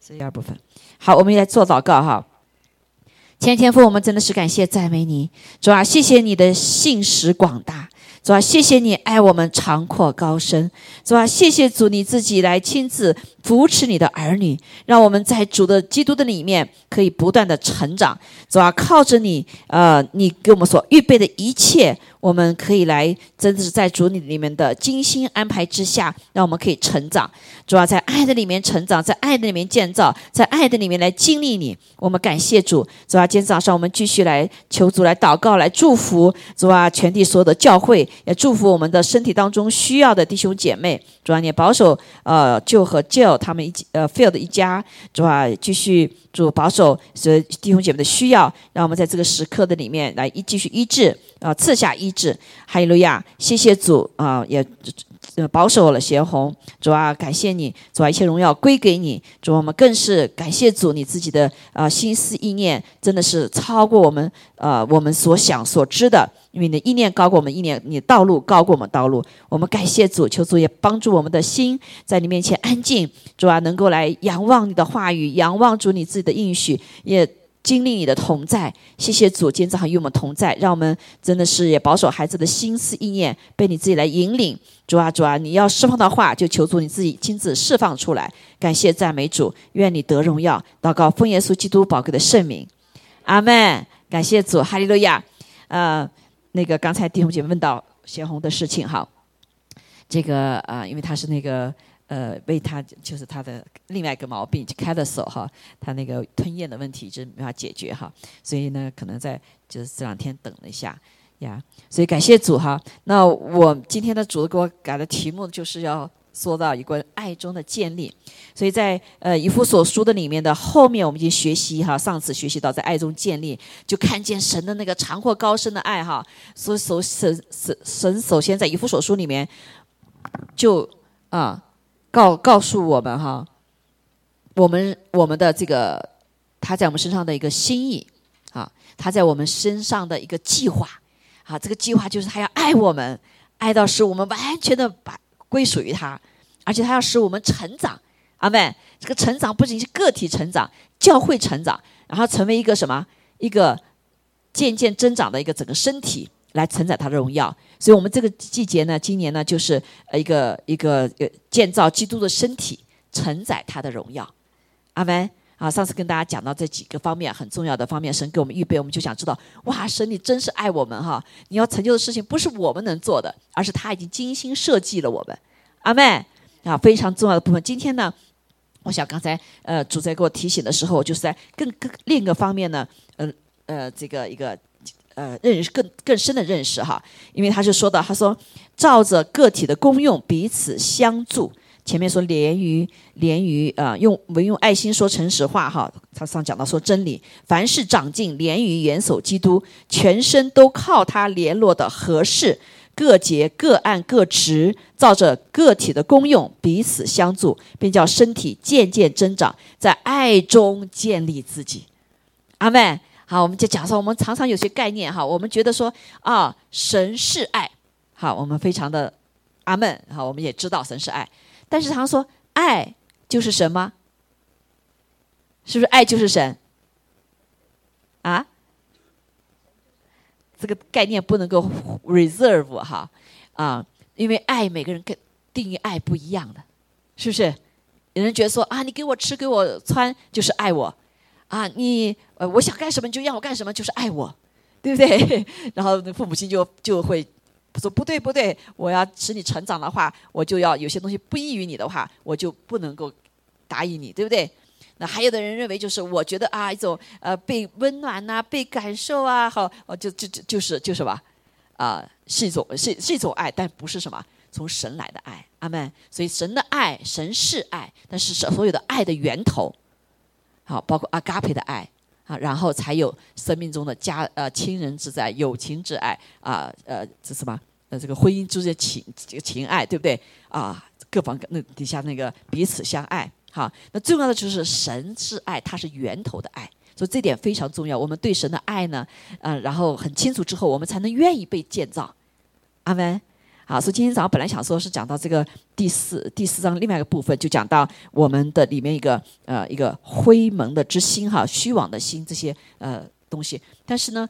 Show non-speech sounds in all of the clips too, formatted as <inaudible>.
所以第二部分，好，我们来做祷告哈。前天父，我们真的是感谢赞美你，主啊，谢谢你的信实广大。主啊，谢谢你爱我们长阔高深，主啊，谢谢主你自己来亲自扶持你的儿女，让我们在主的基督的里面可以不断的成长。主啊，靠着你，呃，你给我们所预备的一切。我们可以来，真的是在主你里面的精心安排之下，让我们可以成长。主要在爱的里面成长，在爱的里面建造，在爱的里面来经历你。我们感谢主。主啊，今天早上我们继续来求主来祷告，来祝福主啊，全体所有的教会，也祝福我们的身体当中需要的弟兄姐妹。主啊，你保守呃，就和 Jill 他们一起呃 Field 一家，主啊，继续主保守这弟兄姐妹的需要，让我们在这个时刻的里面来一继续医治啊，赐下医治。哈利路亚，谢谢主啊，也保守了邪红。主啊，感谢你，主啊，一切荣耀归给你。主啊，我们更是感谢主，你自己的啊心思意念真的是超过我们呃我们所想所知的。因为你的意念高过我们意念，你的道路高过我们道路。我们感谢主，求主也帮助我们的心在你面前安静。主啊，能够来仰望你的话语，仰望主你自己的应许，也经历你的同在。谢谢主，今天早上与我们同在，让我们真的是也保守孩子的心思意念被你自己来引领。主啊，主啊，你要释放的话，就求主你自己亲自释放出来。感谢赞美主，愿你得荣耀。祷告奉耶稣基督宝贵的圣名，阿门。感谢主，哈利路亚。呃。那个刚才弟兄姐妹问到贤红的事情哈，这个啊，因为他是那个呃，为他就是他的另外一个毛病，就开的手哈，他那个吞咽的问题一直没法解决哈，所以呢，可能在就是这两天等了一下呀，所以感谢主哈。那我今天的主给我改的题目就是要。说到一个爱中的建立，所以在呃以弗所书的里面的后面，我们已经学习哈，上次学习到在爱中建立，就看见神的那个长阔高深的爱哈。所以首神神神首先在以弗所书里面就啊告告诉我们哈，我们我们的这个他在我们身上的一个心意啊，他在我们身上的一个计划啊，这个计划就是他要爱我们，爱到使我们完全的把。归属于他，而且他要使我们成长，阿妹，这个成长不仅是个体成长，教会成长，然后成为一个什么？一个渐渐增长的一个整个身体，来承载他的荣耀。所以，我们这个季节呢，今年呢，就是呃一个一个呃建造基督的身体，承载他的荣耀，阿门。啊，上次跟大家讲到这几个方面很重要的方面，神给我们预备，我们就想知道，哇，神你真是爱我们哈！你要成就的事情不是我们能做的，而是他已经精心设计了我们。阿妹啊，非常重要的部分。今天呢，我想刚才呃主在给我提醒的时候，就是在更更另一个方面呢，呃呃这个一个呃认识更更深的认识哈，因为他就说到，他说照着个体的功用彼此相助。前面说连于连于啊，用我们用爱心说诚实话哈。他上讲到说真理，凡是长进连于元首基督，全身都靠他联络的合适，各节各按各职，照着个体的功用彼此相助，并叫身体渐渐增长，在爱中建立自己。阿妹，好，我们就假设，我们常常有些概念哈，我们觉得说啊，神是爱，好，我们非常的阿门，好，我们也知道神是爱。但是常说，爱就是什么？是不是爱就是神？啊？这个概念不能够 reserve 哈啊，因为爱每个人跟定义爱不一样的，是不是？有人觉得说啊，你给我吃给我穿就是爱我啊，你呃我想干什么就让我干什么就是爱我，对不对？<laughs> 然后父母亲就就会。说不对不对，我要使你成长的话，我就要有些东西不益于你的话，我就不能够答应你，对不对？那还有的人认为，就是我觉得啊，一种呃被温暖呐，被感受啊，好，就就就就是就是吧，啊，是一种是是一种爱，但不是什么从神来的爱，阿门。所以神的爱，神是爱，但是所有的爱的源头，好，包括阿嘎培的爱。啊，然后才有生命中的家呃亲人之爱、友情之爱啊，呃这什么呃这个婚姻之间情情爱对不对啊？各方那底下那个彼此相爱，好，那重要的就是神是爱，它是源头的爱，所以这点非常重要。我们对神的爱呢，嗯，然后很清楚之后，我们才能愿意被建造。阿门。好，所以今天早上本来想说是讲到这个第四第四章另外一个部分，就讲到我们的里面一个呃一个灰蒙的之心哈，虚妄的心这些呃东西。但是呢，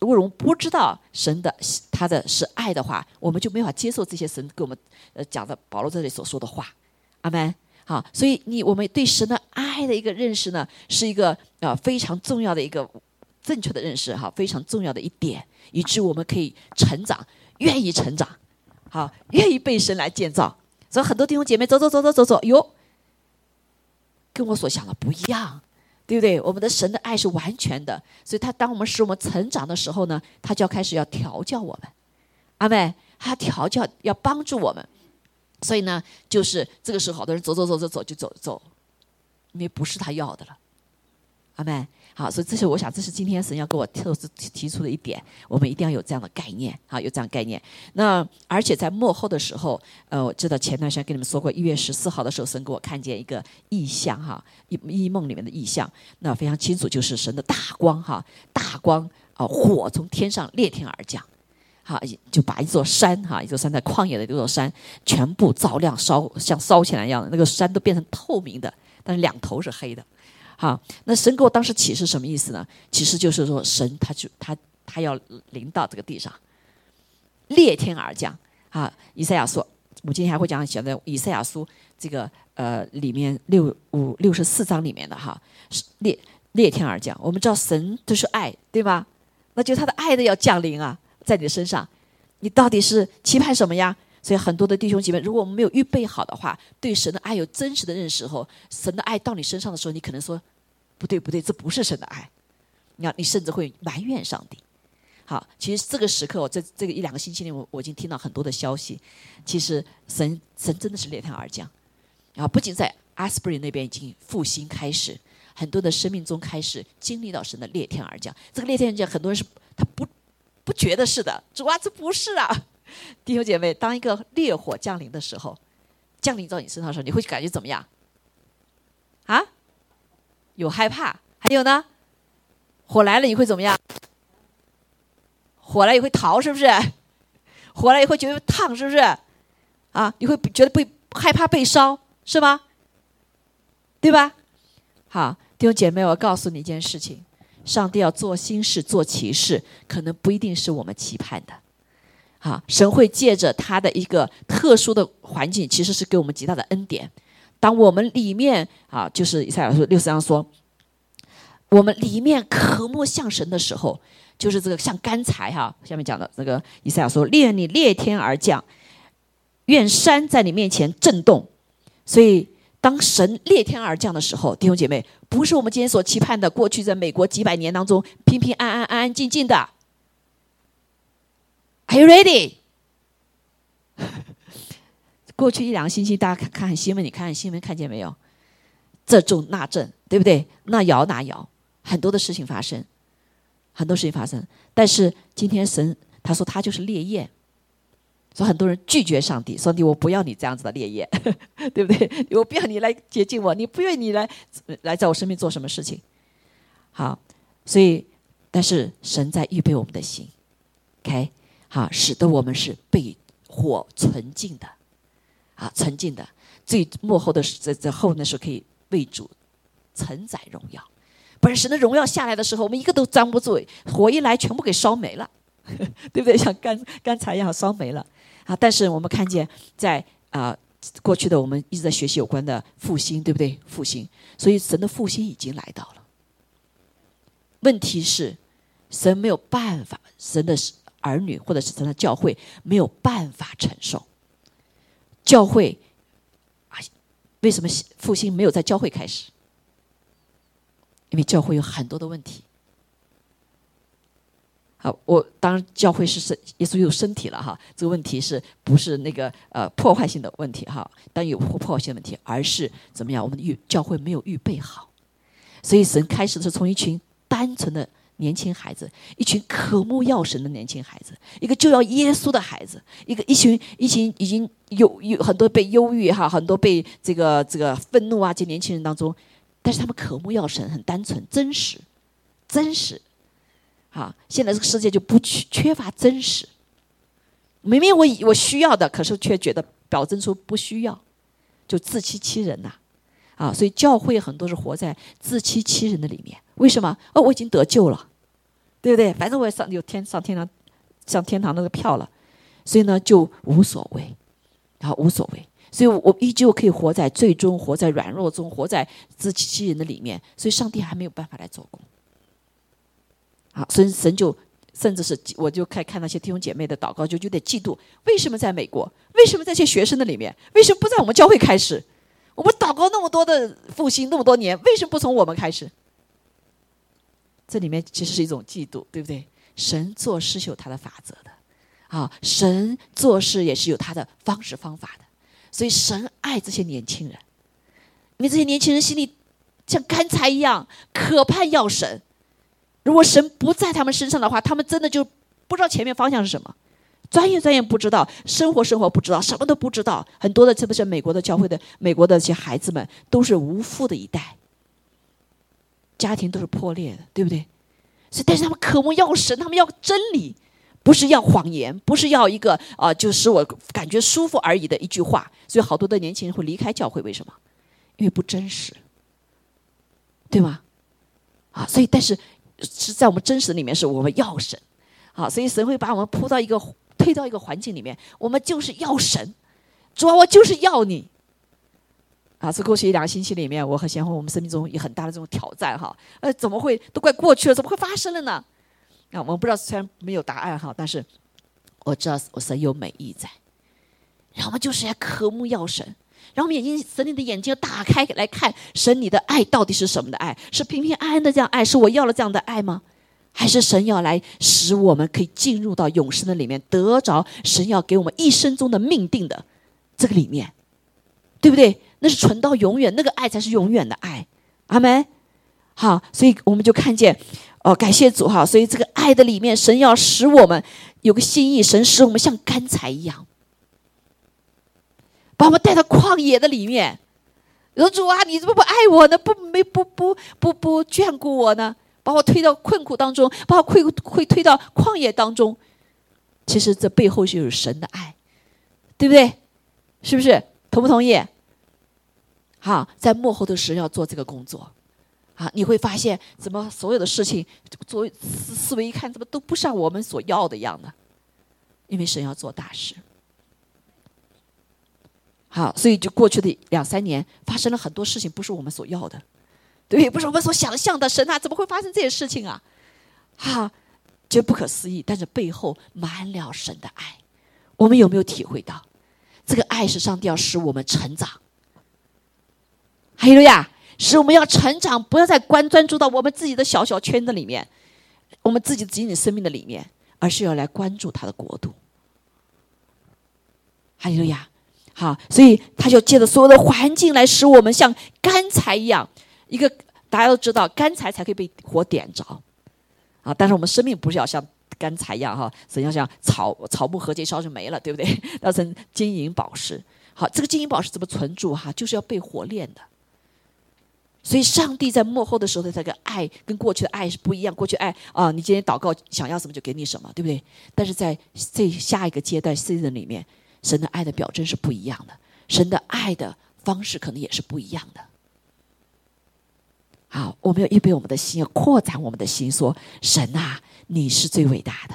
如果我们不知道神的他的是爱的话，我们就没法接受这些神给我们呃讲的保罗这里所说的话。阿门。好，所以你我们对神的爱的一个认识呢，是一个啊非常重要的一个正确的认识哈，非常重要的一点，以致我们可以成长，愿意成长，好，愿意被神来建造。所以很多弟兄姐妹走走走走走走，哟，跟我所想的不一样，对不对？我们的神的爱是完全的，所以他当我们使我们成长的时候呢，他就要开始要调教我们，阿妹，他调教要帮助我们。所以呢，就是这个时候，好多人走走走走走就走走，因为不是他要的了，阿妹。好，所以这是我想，这是今天神要给我特殊提出的一点，我们一定要有这样的概念，好，有这样概念。那而且在幕后的时候，呃，我知道前段时间跟你们说过，一月十四号的时候，神给我看见一个异象，哈，异异梦里面的异象，那非常清楚，就是神的大光，哈，大光啊，火从天上裂天而降。哈，就把一座山哈，一座山在旷野的一座山，全部照亮烧，像烧起来一样的，那个山都变成透明的，但是两头是黑的。好，那神给我当时启示什么意思呢？其实就是说，神他就他他要临到这个地上，裂天而降。啊，以赛亚书，我今天还会讲讲的以赛亚书这个呃里面六五六十四章里面的哈，裂裂天而降。我们知道神就是爱，对吧？那就他的爱的要降临啊。在你的身上，你到底是期盼什么呀？所以很多的弟兄姐妹，如果我们没有预备好的话，对神的爱有真实的认识后，神的爱到你身上的时候，你可能说不对不对，这不是神的爱。你要你甚至会埋怨上帝。好，其实这个时刻，我在这个一两个星期里，我我已经听到很多的消息。其实神神真的是裂天而降，然后不仅在阿斯布里那边已经复兴开始，很多的生命中开始经历到神的裂天而降。这个裂天而降，很多人是他不。不觉得是的，主啊，这不是啊，<laughs> 弟兄姐妹，当一个烈火降临的时候，降临到你身上的时候，你会感觉怎么样？啊？有害怕？还有呢？火来了你会怎么样？火来也会逃，是不是？<laughs> 火来也会觉得烫，是不是？啊？你会觉得被害怕被烧，是吗？对吧？好，弟兄姐妹，我告诉你一件事情。上帝要做新事、做奇事，可能不一定是我们期盼的。好，神会借着他的一个特殊的环境，其实是给我们极大的恩典。当我们里面啊，就是以赛亚书六十章说，我们里面渴慕向神的时候，就是这个像刚才哈下面讲的这个以赛亚说，愿你裂天而降，愿山在你面前震动。所以。当神裂天而降的时候，弟兄姐妹，不是我们今天所期盼的。过去在美国几百年当中，平平安安、安安静静的。Are you ready？<laughs> 过去一两个星期，大家看看新闻，你看看新闻，看见没有？这种那阵，对不对？那摇那摇，很多的事情发生，很多事情发生。但是今天神他说他就是烈焰。所以很多人拒绝上帝，上帝，我不要你这样子的烈焰，<laughs> 对不对？我不要你来接近我，你不愿 <laughs> 你来来在我身边做什么事情？好，所以但是神在预备我们的心，OK，好，使得我们是被火纯净的，啊，纯净的，最幕后的在在后那时候可以为主承载荣耀，不然神的荣耀下来的时候，我们一个都粘不住，火一来全部给烧没了，<laughs> 对不对？像干干柴一样烧没了。啊！但是我们看见，在啊过去的我们一直在学习有关的复兴，对不对？复兴，所以神的复兴已经来到了。问题是，神没有办法，神的是儿女或者是他的教会没有办法承受。教会啊，为什么复兴没有在教会开始？因为教会有很多的问题。好，我当然教会是身，耶稣有身体了哈。这个问题是不是那个呃破坏性的问题哈？但有破破坏性的问题，而是怎么样？我们的预教会没有预备好，所以神开始的是从一群单纯的年轻孩子，一群渴慕要神的年轻孩子，一个就要耶稣的孩子，一个一群一群已经有有很多被忧郁哈，很多被这个这个愤怒啊这年轻人当中，但是他们渴慕要神，很单纯、真实、真实。啊，现在这个世界就不缺缺乏真实，明明我我需要的，可是却觉得表征出不需要，就自欺欺人呐，啊！所以教会很多是活在自欺欺人的里面。为什么？哦，我已经得救了，对不对？反正我也上有天上天堂，上天堂那个票了，所以呢就无所谓，然后无所谓。所以我依旧可以活在最终活在软弱中，活在自欺欺人的里面。所以上帝还没有办法来做工。好，所以神就。甚至是，我就看看那些弟兄姐妹的祷告，就有点嫉妒。为什么在美国？为什么在这些学生的里面？为什么不在我们教会开始？我们祷告那么多的复兴那么多年，为什么不从我们开始？这里面其实是一种嫉妒，对不对？神做事是有他的法则的，啊，神做事也是有他的方式方法的。所以神爱这些年轻人，因为这些年轻人心里像干柴一样，可盼要神。如果神不在他们身上的话，他们真的就不知道前面方向是什么，专业专业不知道，生活生活不知道，什么都不知道。很多的特别是美国的教会的美国的这些孩子们，都是无父的一代，家庭都是破裂的，对不对？所以，但是他们渴慕要神，他们要真理，不是要谎言，不是要一个啊，就使我感觉舒服而已的一句话。所以，好多的年轻人会离开教会，为什么？因为不真实，对吗？啊，所以，但是。是在我们真实里面，是我们要神，啊，所以神会把我们扑到一个推到一个环境里面，我们就是要神，主要我就是要你，啊，这过去一两个星期里面，我和贤惠我们生命中有很大的这种挑战哈，呃，怎么会都快过去了，怎么会发生了呢？啊，我们不知道，虽然没有答案哈，但是我知道我神有美意在，然后我们就是要渴慕要神。然后我们眼睛，神你的眼睛要打开来看，神你的爱到底是什么的爱？是平平安安的这样爱？是我要了这样的爱吗？还是神要来使我们可以进入到永生的里面，得着神要给我们一生中的命定的这个里面，对不对？那是存到永远，那个爱才是永远的爱。阿门。好，所以我们就看见，哦，感谢主哈。所以这个爱的里面，神要使我们有个心意，神使我们像干柴一样。把我们带到旷野的里面，说主啊，你怎么不爱我呢？不没不不不不眷顾我呢？把我推到困苦当中，把我会会推到旷野当中。其实这背后是有神的爱，对不对？是不是？同不同意？好，在幕后的时要做这个工作，啊，你会发现怎么所有的事情，作为思思维一看，怎么都不像我们所要的样呢？因为神要做大事。好，所以就过去的两三年发生了很多事情，不是我们所要的，对，不是我们所想象的。神啊，怎么会发生这些事情啊？哈，觉得不可思议。但是背后满了神的爱，我们有没有体会到？这个爱是上帝要使我们成长。还有呀，使我们要成长，不要再关专注到我们自己的小小圈子里面，我们自己仅仅生命的里面，而是要来关注他的国度。还有呀。好，所以他就借着所有的环境来使我们像干柴一样，一个大家都知道，干柴才可以被火点着，啊，但是我们生命不是要像干柴一样哈，是要像草草木和结烧就没了，对不对？<laughs> 要成金银宝石。好，这个金银宝石怎么存住哈？就是要被火炼的。所以上帝在幕后的时候的这个爱跟过去的爱是不一样，过去爱啊，你今天祷告想要什么就给你什么，对不对？但是在这下一个阶段 season 里面。神的爱的表征是不一样的，神的爱的方式可能也是不一样的。好，我们要预备我们的心，要扩展我们的心，说：“神啊，你是最伟大的。”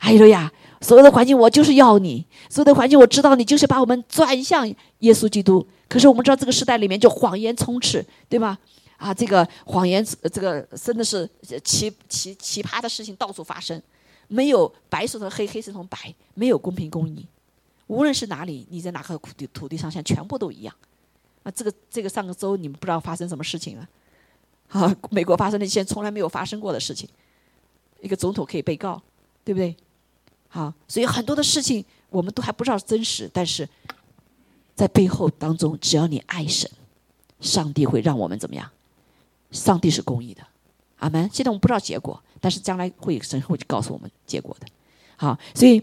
还有呀，所有的环境我就是要你，所有的环境我知道你就是把我们转向耶稣基督。可是我们知道这个时代里面就谎言充斥，对吗？啊，这个谎言，这个真的是奇奇奇葩的事情到处发生，没有白色的黑，黑色同白，没有公平公义。无论是哪里，你在哪块土地土地上，现在全部都一样。啊，这个这个上个周你们不知道发生什么事情了？<laughs> 美国发生了一件从来没有发生过的事情，一个总统可以被告，对不对？好，所以很多的事情我们都还不知道真实，但是在背后当中，只要你爱神，上帝会让我们怎么样？上帝是公义的，阿门。现在我们不知道结果，但是将来会神会告诉我们结果的。好，所以。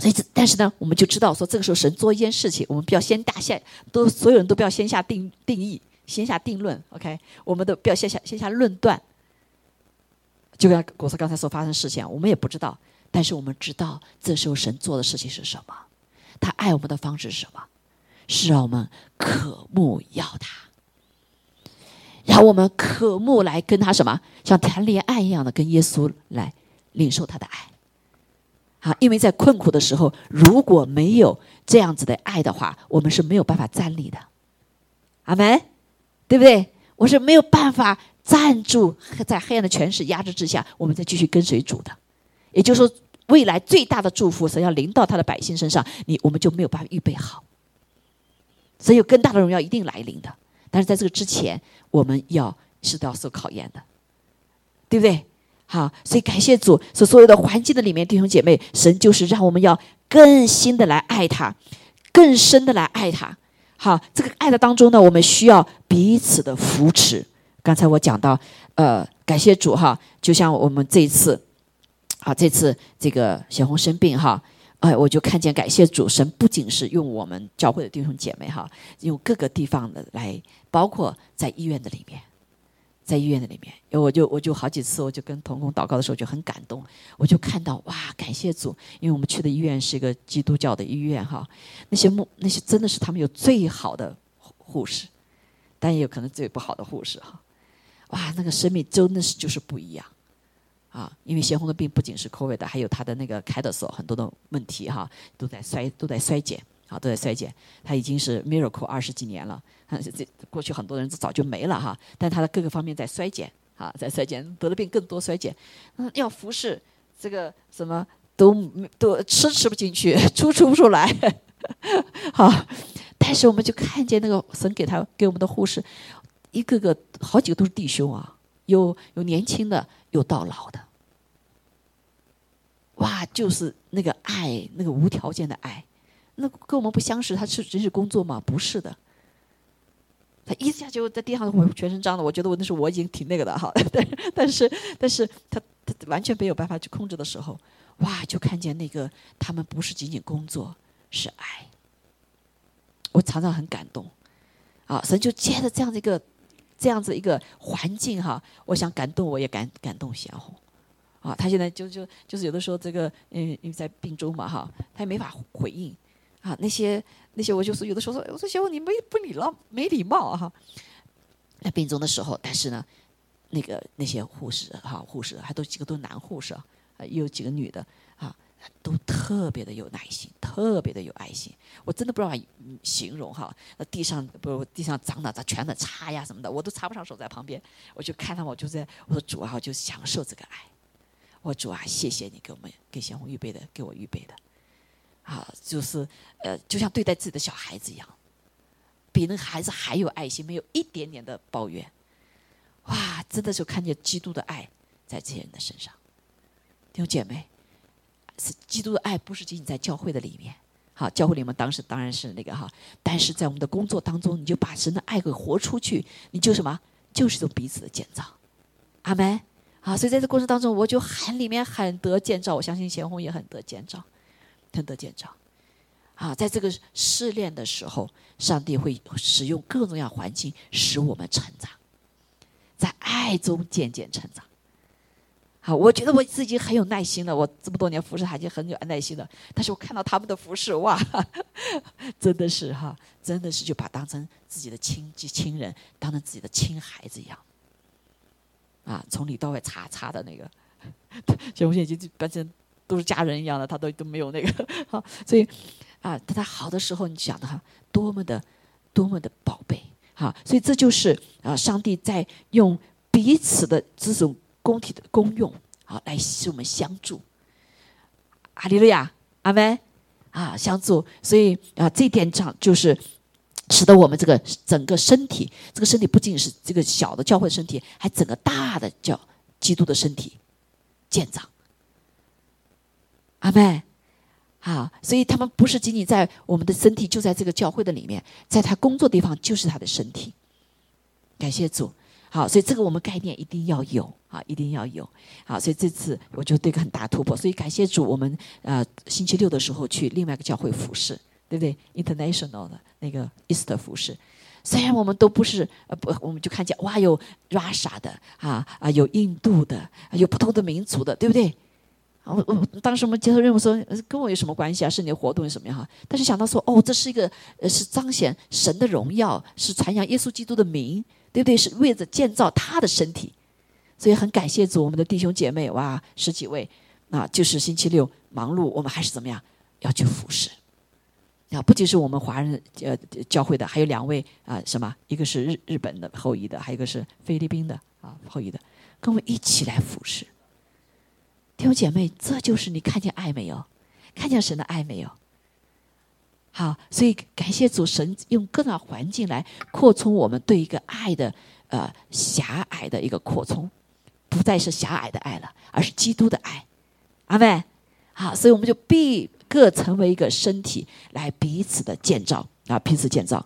所以，但是呢，我们就知道说，这个时候神做一件事情，我们不要先大下，都所有人都不要先下定定义，先下定论，OK？我们都不要先下先下论断。就像果子刚才所发生的事情，我们也不知道，但是我们知道，这时候神做的事情是什么？他爱我们的方式是什么？是让我们渴慕要他，让我们渴慕来跟他什么？像谈恋爱一样的跟耶稣来领受他的爱。好，因为在困苦的时候，如果没有这样子的爱的话，我们是没有办法站立的。阿门，对不对？我是没有办法站住在黑暗的权势压制之下，我们再继续跟随主的。也就是说，未来最大的祝福神要临到他的百姓身上，你我们就没有办法预备好。所以有更大的荣耀一定来临的，但是在这个之前，我们要是都要受考验的，对不对？好，所以感谢主，所所有的环境的里面，弟兄姐妹，神就是让我们要更新的来爱他，更深的来爱他。好，这个爱的当中呢，我们需要彼此的扶持。刚才我讲到，呃，感谢主哈，就像我们这一次，好，这次这个小红生病哈，哎，我就看见感谢主，神不仅是用我们教会的弟兄姐妹哈，用各个地方的来，包括在医院的里面。在医院的里面，我就我就好几次，我就跟童工祷告的时候就很感动，我就看到哇，感谢主，因为我们去的医院是一个基督教的医院哈，那些牧那些真的是他们有最好的护士，但也有可能最不好的护士哈，哇，那个生命真的是就是不一样。啊，因为咸红的病不仅是 COVID 的，还有他的那个开的时候很多的问题哈，都在衰都在衰减。啊，都在衰减，他已经是 miracle 二十几年了，这过去很多人都早就没了哈，但他的各个方面在衰减，啊，在衰减，得了病更多衰减，嗯，要服侍这个什么都都吃吃不进去，出出不出来，<laughs> 好，但是我们就看见那个神给他给我们的护士，一个个好几个都是弟兄啊，有有年轻的，有到老的，哇，就是那个爱，那个无条件的爱。那跟我们不相识，他是真是工作吗？不是的，他一下就在地上，我全身脏了。我觉得我那时候我已经挺那个的哈，但 <laughs> 但是但是他他完全没有办法去控制的时候，哇，就看见那个他们不是仅仅工作，是爱。我常常很感动，啊，神就借着这样的一个这样子一个环境哈，我想感动我也感感动小红。啊，他现在就就就是有的时候这个嗯因为在病中嘛哈，他也没法回应。啊，那些那些，我就是有的时候说，我说小红你没不礼貌，没礼貌哈。在病中的时候，但是呢，那个那些护士哈，护士还都几个都男护士啊，有几个女的啊，都特别的有耐心，特别的有爱心。我真的不知道形容哈。那地上不地上脏的，他全的擦呀什么的，我都插不上手在旁边。我就看到我就在我说主啊，就享受这个爱。我主啊，谢谢你给我们给小红预备的，给我预备的。啊，就是呃，就像对待自己的小孩子一样，比那个孩子还有爱心，没有一点点的抱怨。哇，真的就看见基督的爱在这些人的身上。弟兄姐妹，是基督的爱，不是仅仅在教会的里面。好，教会里面当时当然是那个哈，但是在我们的工作当中，你就把神的爱给活出去，你就什么，就是一种彼此的建造。阿门。好，所以在这过程当中，我就很里面很得建造，我相信贤红也很得建造。腾得见长，啊，在这个试炼的时候，上帝会使用各种各样环境使我们成长，在爱中渐渐成长。好，我觉得我自己很有耐心了，我这么多年服侍，已经很有耐心了。但是我看到他们的服侍，哇，<laughs> 真的是哈，真的是就把当成自己的亲亲人，当成自己的亲孩子一样，啊，从里到外擦擦的那个，<laughs> 就我现在就变成。都是家人一样的，他都都没有那个 <laughs> 好，所以啊，在他好的时候，你想的哈，多么的多么的宝贝哈，所以这就是啊，上帝在用彼此的这种功体的功用啊，来使我们相助。阿利路亚，阿门啊，相助。所以啊，这点上就是使得我们这个整个身体，这个身体不仅是这个小的教会身体，还整个大的叫基督的身体建长。阿妹，好，所以他们不是仅仅在我们的身体，就在这个教会的里面，在他工作地方就是他的身体。感谢主，好，所以这个我们概念一定要有啊，一定要有。好，所以这次我觉得一个很大突破，所以感谢主，我们呃星期六的时候去另外一个教会服侍，对不对？International 的那个 Easter 服侍，虽然我们都不是呃不，我们就看见哇，有 Russia 的啊啊，有印度的，有不同的民族的，对不对？我我当时我们接受任务说，跟我有什么关系啊？是你的活动有什么样哈？但是想到说，哦，这是一个呃，是彰显神的荣耀，是传扬耶稣基督的名，对不对？是为着建造他的身体，所以很感谢主，我们的弟兄姐妹哇，十几位啊，就是星期六忙碌，我们还是怎么样要去服侍啊？不仅是我们华人呃教会的，还有两位啊，什么？一个是日日本的后裔的，还有一个是菲律宾的啊后裔的，跟我们一起来服侍。弟兄姐妹，这就是你看见爱没有？看见神的爱没有？好，所以感谢主神用各大环境来扩充我们对一个爱的呃狭隘的一个扩充，不再是狭隘的爱了，而是基督的爱。阿妹，好，所以我们就必各成为一个身体，来彼此的建造啊，彼此建造。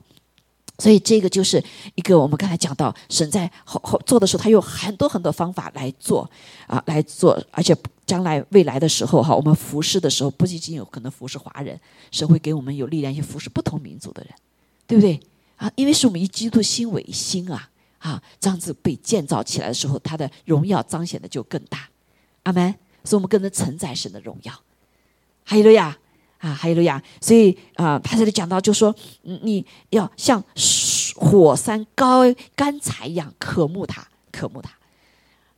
所以这个就是一个我们刚才讲到神在后后做的时候，他有很多很多方法来做啊，来做，而且。将来未来的时候，哈，我们服侍的时候，不仅仅有可能服侍华人，神会给我们有力量去服侍不同民族的人，对不对？啊，因为是我们以基督心为心啊，啊，这样子被建造起来的时候，他的荣耀彰显的就更大。阿门。所以我们更能承载神的荣耀。哈利路亚啊，哈利路亚。所以啊，他这里讲到，就说，你要像火山高干柴一样渴慕他，渴慕他。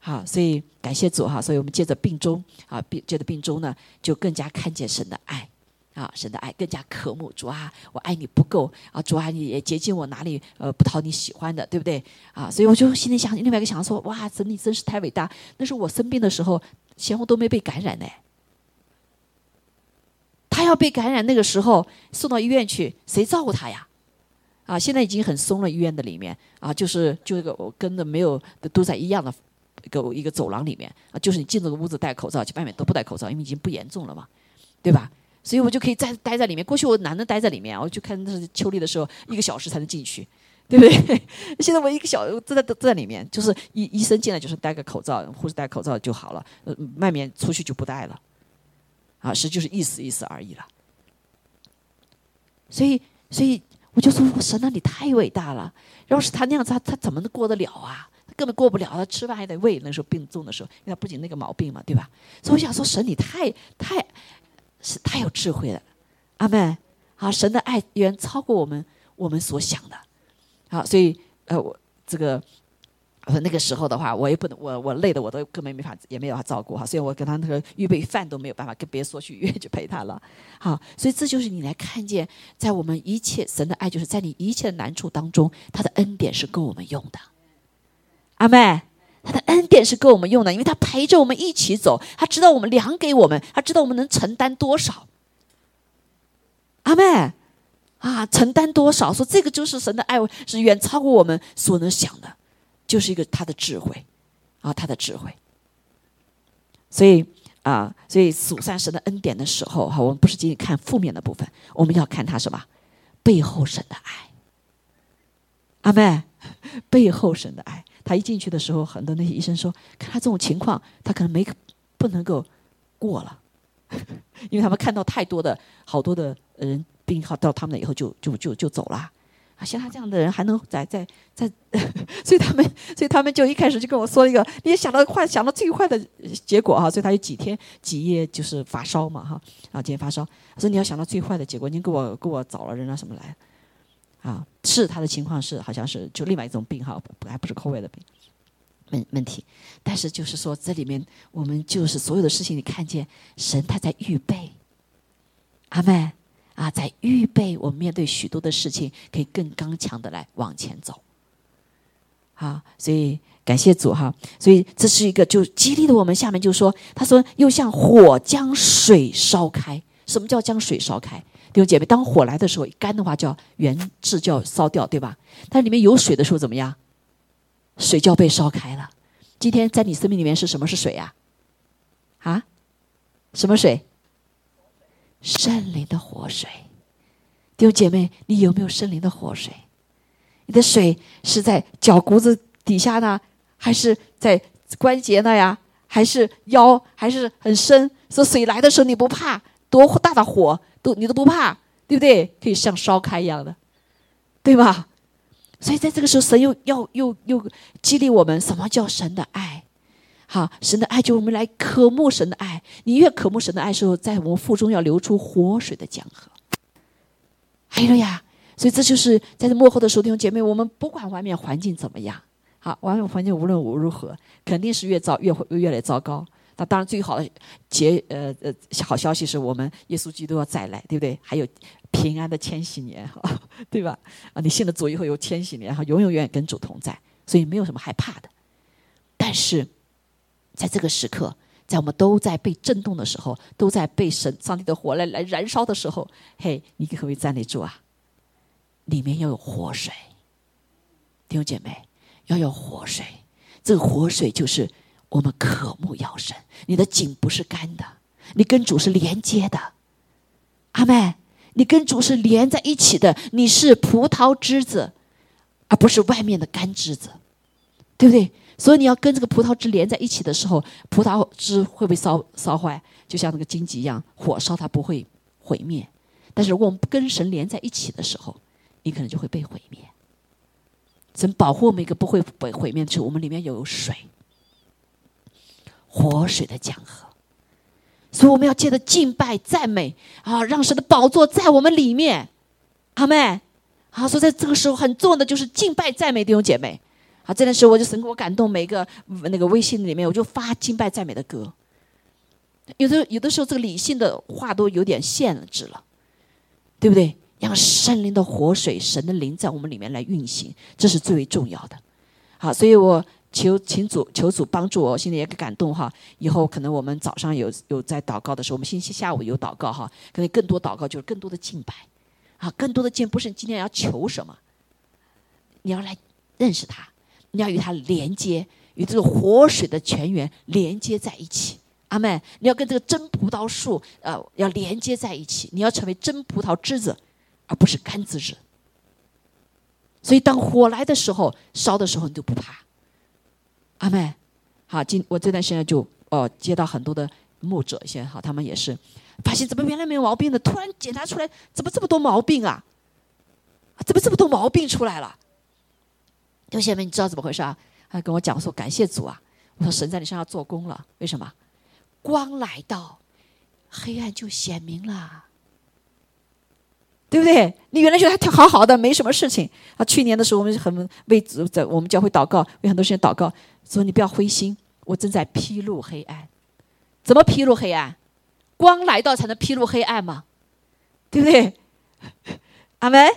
好，所以感谢主哈，所以我们借着病中啊，病借着病中呢，就更加看见神的爱啊，神的爱更加渴慕主啊，我爱你不够啊，主啊，你也接近我哪里呃不讨你喜欢的，对不对啊？所以我就心里想另外一个想说，哇，神你真是太伟大！那是我生病的时候，前后都没被感染呢，他要被感染那个时候送到医院去，谁照顾他呀？啊，现在已经很松了，医院的里面啊，就是就这个我跟着没有都在一样的。一个一个走廊里面啊，就是你进这个屋子戴口罩，去外面都不戴口罩，因为已经不严重了嘛，对吧？所以我就可以在待在里面。过去我哪能待在里面？我就看那是秋丽的时候，一个小时才能进去，对不对？<laughs> 现在我一个小时在在在里面，就是医医生进来就是戴个口罩，护士戴口罩就好了，呃，外面出去就不戴了，啊，是就是意思意思而已了。所以所以我就说，神啊，你太伟大了！要是他那样子，他他怎么能过得了啊？根本过不了，他吃饭还得喂。那时候病重的时候，因为他不仅那个毛病嘛，对吧？所以我想说，神你太太是太有智慧了，阿门。啊，神的爱远超过我们我们所想的。好，所以呃，我这个我那个时候的话，我也不能，我我累的我都根本没法，也没有法照顾哈。所以我跟他那个预备饭都没有办法，跟别人说去医院 <laughs> 去陪他了。好，所以这就是你来看见，在我们一切神的爱，就是在你一切的难处当中，他的恩典是够我们用的。阿妹，他的恩典是够我们用的，因为他陪着我们一起走，他知道我们量给我们，他知道我们能承担多少。阿妹，啊，承担多少？说这个就是神的爱，是远超过我们所能想的，就是一个他的智慧，啊，他的智慧。所以啊，所以数算神的恩典的时候，哈，我们不是仅仅看负面的部分，我们要看他什么背后神的爱。阿妹，背后神的爱。他一进去的时候，很多那些医生说：“看他这种情况，他可能没不能够过了，<laughs> 因为他们看到太多的好多的人病号到他们那以后就就就就走了。啊，像他这样的人还能在在在，<laughs> 所以他们所以他们就一开始就跟我说一个，你想到坏想到最坏的结果哈，所以他有几天几夜就是发烧嘛哈，然后今天发烧，他说你要想到最坏的结果，你给我给我找了人啊什么来。”啊，是他的情况是好像是就另外一种病哈，还不是 COVID 的病问问题。但是就是说，这里面我们就是所有的事情，你看见神他在预备，阿妹啊，在预备我们面对许多的事情，可以更刚强的来往前走。好，所以感谢主哈，所以这是一个就激励的我们。下面就说，他说又像火将水烧开，什么叫将水烧开？弟兄姐妹，当火来的时候，干的话叫原质就要烧掉，对吧？但里面有水的时候怎么样？水就要被烧开了。今天在你生命里面是什么是水呀？啊？什么水？圣灵的活水。弟兄姐妹，你有没有圣灵的活水？你的水是在脚骨子底下呢，还是在关节那呀？还是腰？还是很深？说水来的时候你不怕？多大的火？都你都不怕，对不对？可以像烧开一样的，对吧？所以在这个时候，神又要又又激励我们，什么叫神的爱？好，神的爱就我们来渴慕神的爱。你越渴慕神的爱时候，在我们腹中要流出活水的江河。哎呀，所以这就是在这幕后的时候，弟姐妹，我们不管外面环境怎么样，好，外面环境无论如何，肯定是越糟越会越来越糟糕。那当然，最好的结呃呃好消息是我们耶稣基督要再来，对不对？还有平安的千禧年，哈，<laughs> 对吧？啊，你信了主以后有千禧年，哈，永永远远跟主同在，所以没有什么害怕的。但是。在这个时刻，在我们都在被震动的时候，都在被神、上帝的火来来燃烧的时候，嘿，你可不可以站立住啊？里面要有活水，弟兄姐妹，要有活水。这个活水就是我们渴慕要神。你的井不是干的，你跟主是连接的。阿妹，你跟主是连在一起的。你是葡萄枝子，而不是外面的干枝子，对不对？所以你要跟这个葡萄汁连在一起的时候，葡萄汁会不会烧烧坏？就像那个荆棘一样，火烧它不会毁灭。但是如果我们不跟神连在一起的时候，你可能就会被毁灭。神保护我们一个不会被毁灭的是，我们里面有水，活水的江河。所以我们要借着敬拜赞美啊，让神的宝座在我们里面。阿妹，好，所以在这个时候很重要的就是敬拜赞美弟兄姐妹。好，这段时候我就神给我感动，每个那个微信里面，我就发敬拜赞美的歌。有的有的时候，这个理性的话都有点限制了，对不对？让圣灵的活水、神的灵在我们里面来运行，这是最为重要的。好，所以我求请主求主帮助我，心里也感动哈。以后可能我们早上有有在祷告的时候，我们星期下午有祷告哈，可能更多祷告就是更多的敬拜，啊，更多的敬不是今天要求什么，你要来认识他。你要与它连接，与这个活水的泉源连接在一起。阿妹，你要跟这个真葡萄树，呃，要连接在一起。你要成为真葡萄枝子，而不是干枝子。所以，当火来的时候，烧的时候，你就不怕。阿妹，好，今我这段时间就哦，接到很多的牧者，一些好，他们也是发现怎么原来没有毛病的，突然检查出来，怎么这么多毛病啊？怎么这么多毛病出来了？弟兄姐妹，你知道怎么回事啊？他跟我讲说：“感谢主啊！”我说：“神在你身上做工了，为什么？光来到，黑暗就显明了，对不对？你原来觉得他好好的，没什么事情啊。去年的时候，我们很为在我们教会祷告，为很多事情祷告，说你不要灰心，我正在披露黑暗。怎么披露黑暗？光来到才能披露黑暗嘛，对不对？阿门，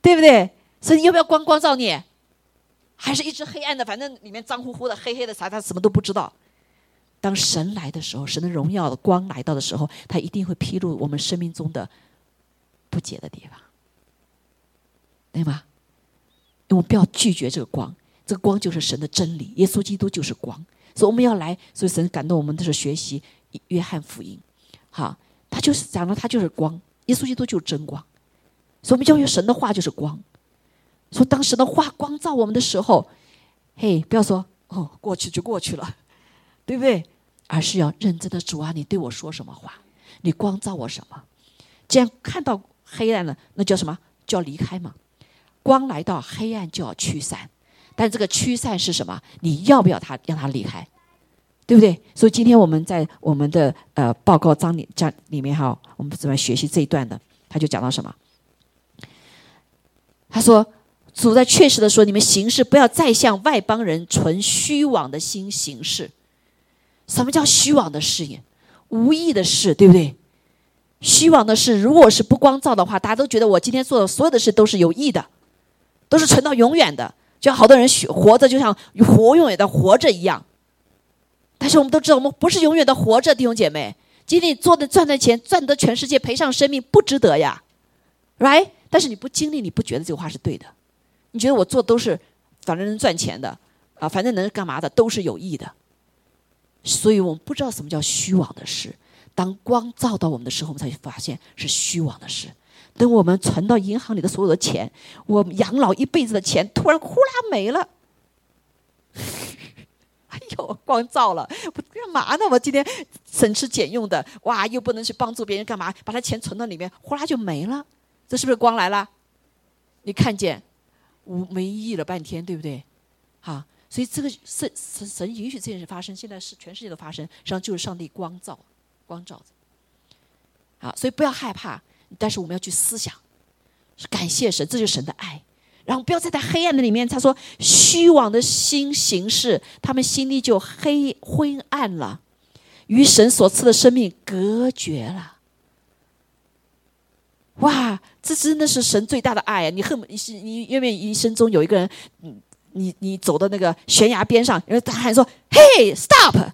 对不对？所以你要不要光光照你？”还是一直黑暗的，反正里面脏乎乎的、黑黑的，啥他什么都不知道。当神来的时候，神的荣耀的光来到的时候，他一定会披露我们生命中的不解的地方，对吗？我们不要拒绝这个光，这个光就是神的真理，耶稣基督就是光，所以我们要来。所以神感动我们，都是学习约翰福音，好，他就是讲了，他就是光，耶稣基督就是真光，所以我们教育神的话就是光。说当时的话光照我们的时候，嘿，不要说哦，过去就过去了，对不对？而是要认真的主啊，你对我说什么话？你光照我什么？既然看到黑暗了，那叫什么？叫离开嘛。光来到，黑暗就要驱散。但这个驱散是什么？你要不要他让他离开？对不对？所以今天我们在我们的呃报告章里章里面哈，我们怎么学习这一段的？他就讲到什么？他说。主在确实的说：“你们行事不要再向外邦人存虚妄的心行事。什么叫虚妄的事业？无意的事，对不对？虚妄的事，如果是不光照的话，大家都觉得我今天做的所有的事都是有益的，都是存到永远的。就像好多人活着，就像活永远的活着一样。但是我们都知道，我们不是永远的活着，弟兄姐妹。今天做的赚的钱，赚得全世界，赔上生命，不值得呀，right？但是你不经历，你不觉得这个话是对的。”你觉得我做都是，反正能赚钱的，啊，反正能干嘛的都是有益的，所以我们不知道什么叫虚妄的事。当光照到我们的时候，我们才发现是虚妄的事。等我们存到银行里的所有的钱，我养老一辈子的钱，突然呼啦没了。<laughs> 哎呦，光照了，我干嘛呢？我今天省吃俭用的，哇，又不能去帮助别人，干嘛？把他钱存到里面，呼啦就没了。这是不是光来了？你看见？无没意义了半天，对不对？好，所以这个神神神允许这件事发生，现在是全世界的发生，实际上就是上帝光照，光照着。啊，所以不要害怕，但是我们要去思想，是感谢神，这就是神的爱。然后不要再在黑暗的里面，他说虚妄的心行事，他们心里就黑昏暗了，与神所赐的生命隔绝了。哇，这真的是神最大的爱啊！你恨你是你愿不愿意一生中有一个人，你你你走到那个悬崖边上，然后大喊说：“嘿，stop！”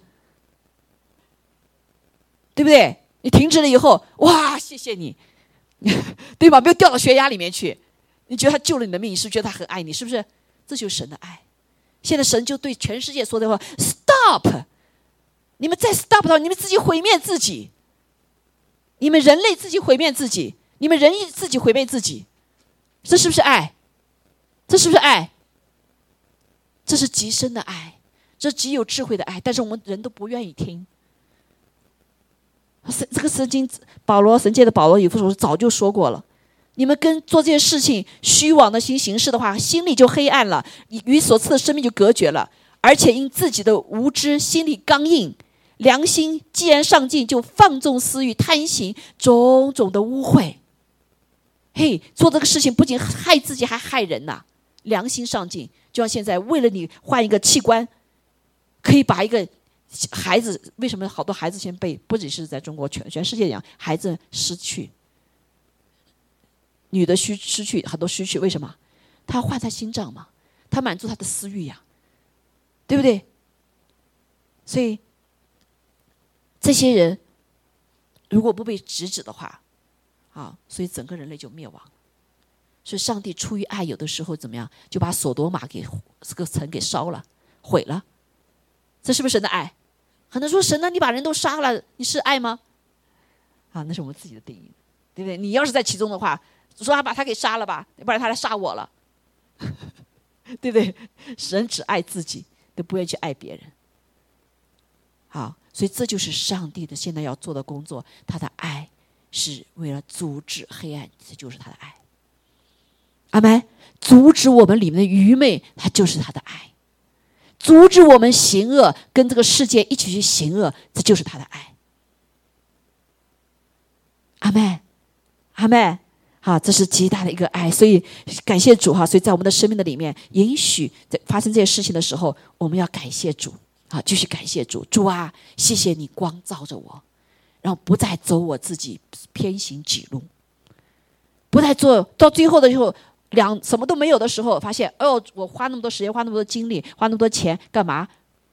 对不对？你停止了以后，哇，谢谢你，<laughs> 对吧？没有掉到悬崖里面去。你觉得他救了你的命，你是不是觉得他很爱你，是不是？这就是神的爱。现在神就对全世界说的话：“stop！” 你们再 stop 到，你们自己毁灭自己。你们人类自己毁灭自己。你们人自己毁灭自己，这是不是爱？这是不是爱？这是极深的爱，这极有智慧的爱。但是我们人都不愿意听。神这个圣经，保罗神界的保罗以弗所早就说过了：你们跟做这些事情虚妄的心行事的话，心里就黑暗了，与所赐的生命就隔绝了，而且因自己的无知，心里刚硬，良心既然上进，就放纵私欲，贪行种种的污秽。嘿，做这个事情不仅害自己，还害人呐！良心上进，就像现在为了你换一个器官，可以把一个孩子，为什么好多孩子先被？不仅是在中国，全全世界一样，孩子失去，女的需失去很多失去，为什么？她换他心脏嘛，她满足她的私欲呀，对不对？所以这些人如果不被制止的话，啊，所以整个人类就灭亡。所以上帝出于爱，有的时候怎么样，就把索多玛给这个城给烧了，毁了。这是不是神的爱？很多说神呢，你把人都杀了，你是爱吗？啊，那是我们自己的定义，对不对？你要是在其中的话，说他把他给杀了吧，不然他来杀我了，<laughs> 对不对？神只爱自己，都不愿意去爱别人。好，所以这就是上帝的现在要做的工作，他的爱。是为了阻止黑暗，这就是他的爱。阿门。阻止我们里面的愚昧，他就是他的爱；阻止我们行恶，跟这个世界一起去行恶，这就是他的爱。阿妹，阿妹。好，这是极大的一个爱，所以感谢主哈。所以在我们的生命的里面，允许在发生这些事情的时候，我们要感谢主啊，继续感谢主。主啊，谢谢你光照着我。然后不再走我自己偏行己路，不再做到最后的时候，两什么都没有的时候，发现哦，我花那么多时间，花那么多精力，花那么多钱干嘛？